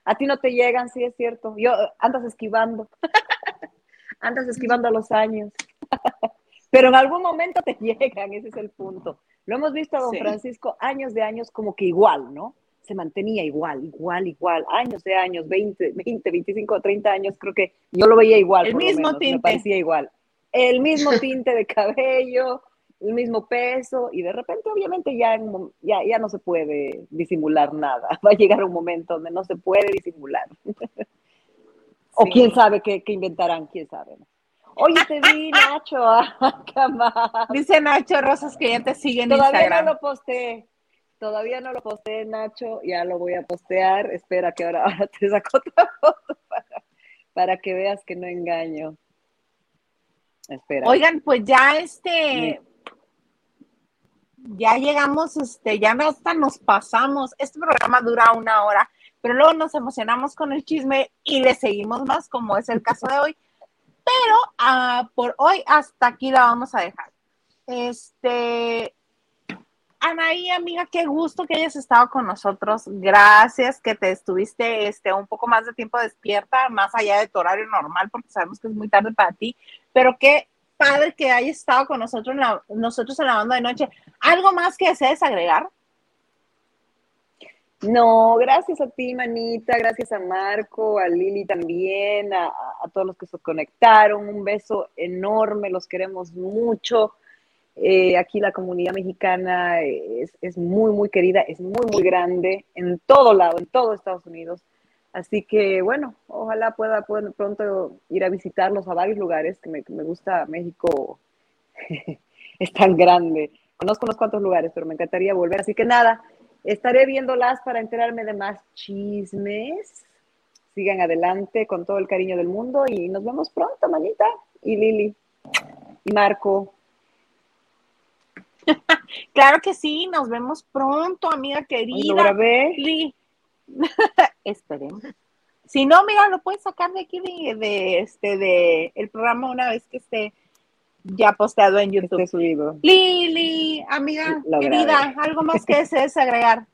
A ti no te llegan, sí es cierto. Yo eh, andas esquivando. andas esquivando los años. Pero en algún momento te llegan, ese es el punto. Lo hemos visto a don Sí. Francisco años de años como que igual, ¿no? Se mantenía igual, igual, igual, años de años, 20, 20, 25, 30 años, creo que yo lo veía igual. El por lo mismo menos, Me tinte. parecía igual. El mismo tinte de cabello, el mismo peso, y de repente, obviamente, ya, en ya, ya no se puede disimular nada. Va a llegar un momento donde no se puede disimular. o Sí. quién sabe qué, qué inventarán, quién sabe. Oye, te vi, Nacho. ah. Dice Nacho Rosas que ya te sigue en Todavía Instagram. no lo posteé. Todavía no lo posteé, Nacho. Ya lo voy a postear. Espera que ahora, ahora te saco otra foto para, para que veas que no engaño. Espera. Oigan, pues ya este, ya llegamos, este, ya hasta nos pasamos. Este programa dura una hora, pero luego nos emocionamos con el chisme y le seguimos más, como es el caso de hoy. Pero ah, por hoy hasta aquí la vamos a dejar. Este, Anaí, amiga, qué gusto que hayas estado con nosotros. Gracias que te estuviste este, un poco más de tiempo despierta, más allá de tu horario normal, porque sabemos que es muy tarde para ti. Pero qué padre que hayas estado con nosotros en la, nosotros en la banda de noche. ¿Algo más que desees agregar? No, gracias a ti, Manita, gracias a Marco, a Lili también, a, a todos los que se conectaron. Un beso enorme, los queremos mucho. Eh, aquí la comunidad mexicana es, es muy, muy querida, es muy, muy grande en todo lado, en todo Estados Unidos. Así que, bueno, ojalá pueda, pueda pronto ir a visitarlos a varios lugares, que me, gusta México, es tan grande. Conozco unos cuantos lugares, pero me encantaría volver. Así que nada, estaré viéndolas para enterarme de más chismes. Sigan adelante con todo el cariño del mundo y nos vemos pronto, manita. Y Lili, y Marco. Claro que sí, nos vemos pronto, amiga Hoy lo querida. grabé. Esperemos. Si no, mira, lo puedes sacar de aquí de, de, este de el programa una vez que esté ya posteado en YouTube. Esté subido. Lili, amiga Lo querida, algo más que desees agregar.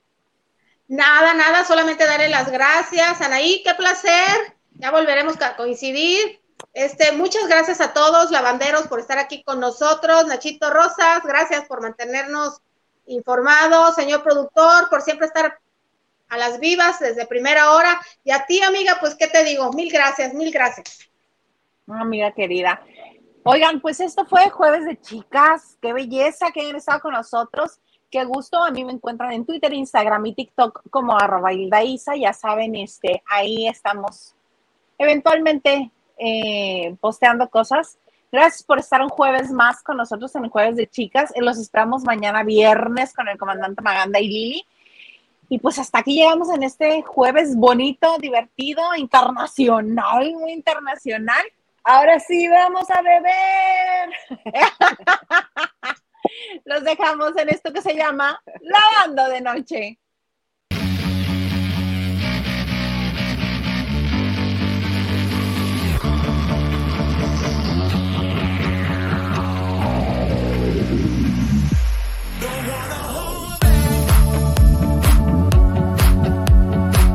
Nada, nada, solamente darle las gracias. Anaí, qué placer. Ya volveremos a coincidir. Este, muchas gracias a todos, lavanderos, por estar aquí con nosotros. Nachito Rosas, gracias por mantenernos informados. Señor productor, por siempre estar a las vivas desde primera hora. Y a ti, amiga, pues, ¿qué te digo? Mil gracias, mil gracias. Amiga querida. Oigan, pues esto fue Jueves de Chicas. Qué belleza que hayan estado con nosotros. Qué gusto. A mí me encuentran en Twitter, Instagram y TikTok como arroba Isa. Ya saben, este, ahí estamos eventualmente eh, posteando cosas. Gracias por estar un jueves más con nosotros en el Jueves de Chicas. Los esperamos mañana viernes con el comandante Maganda y Lili. Y pues hasta aquí llegamos en este jueves bonito, divertido, internacional, muy internacional. Ahora sí, vamos a beber. Los dejamos en esto que se llama Lavando de Noche.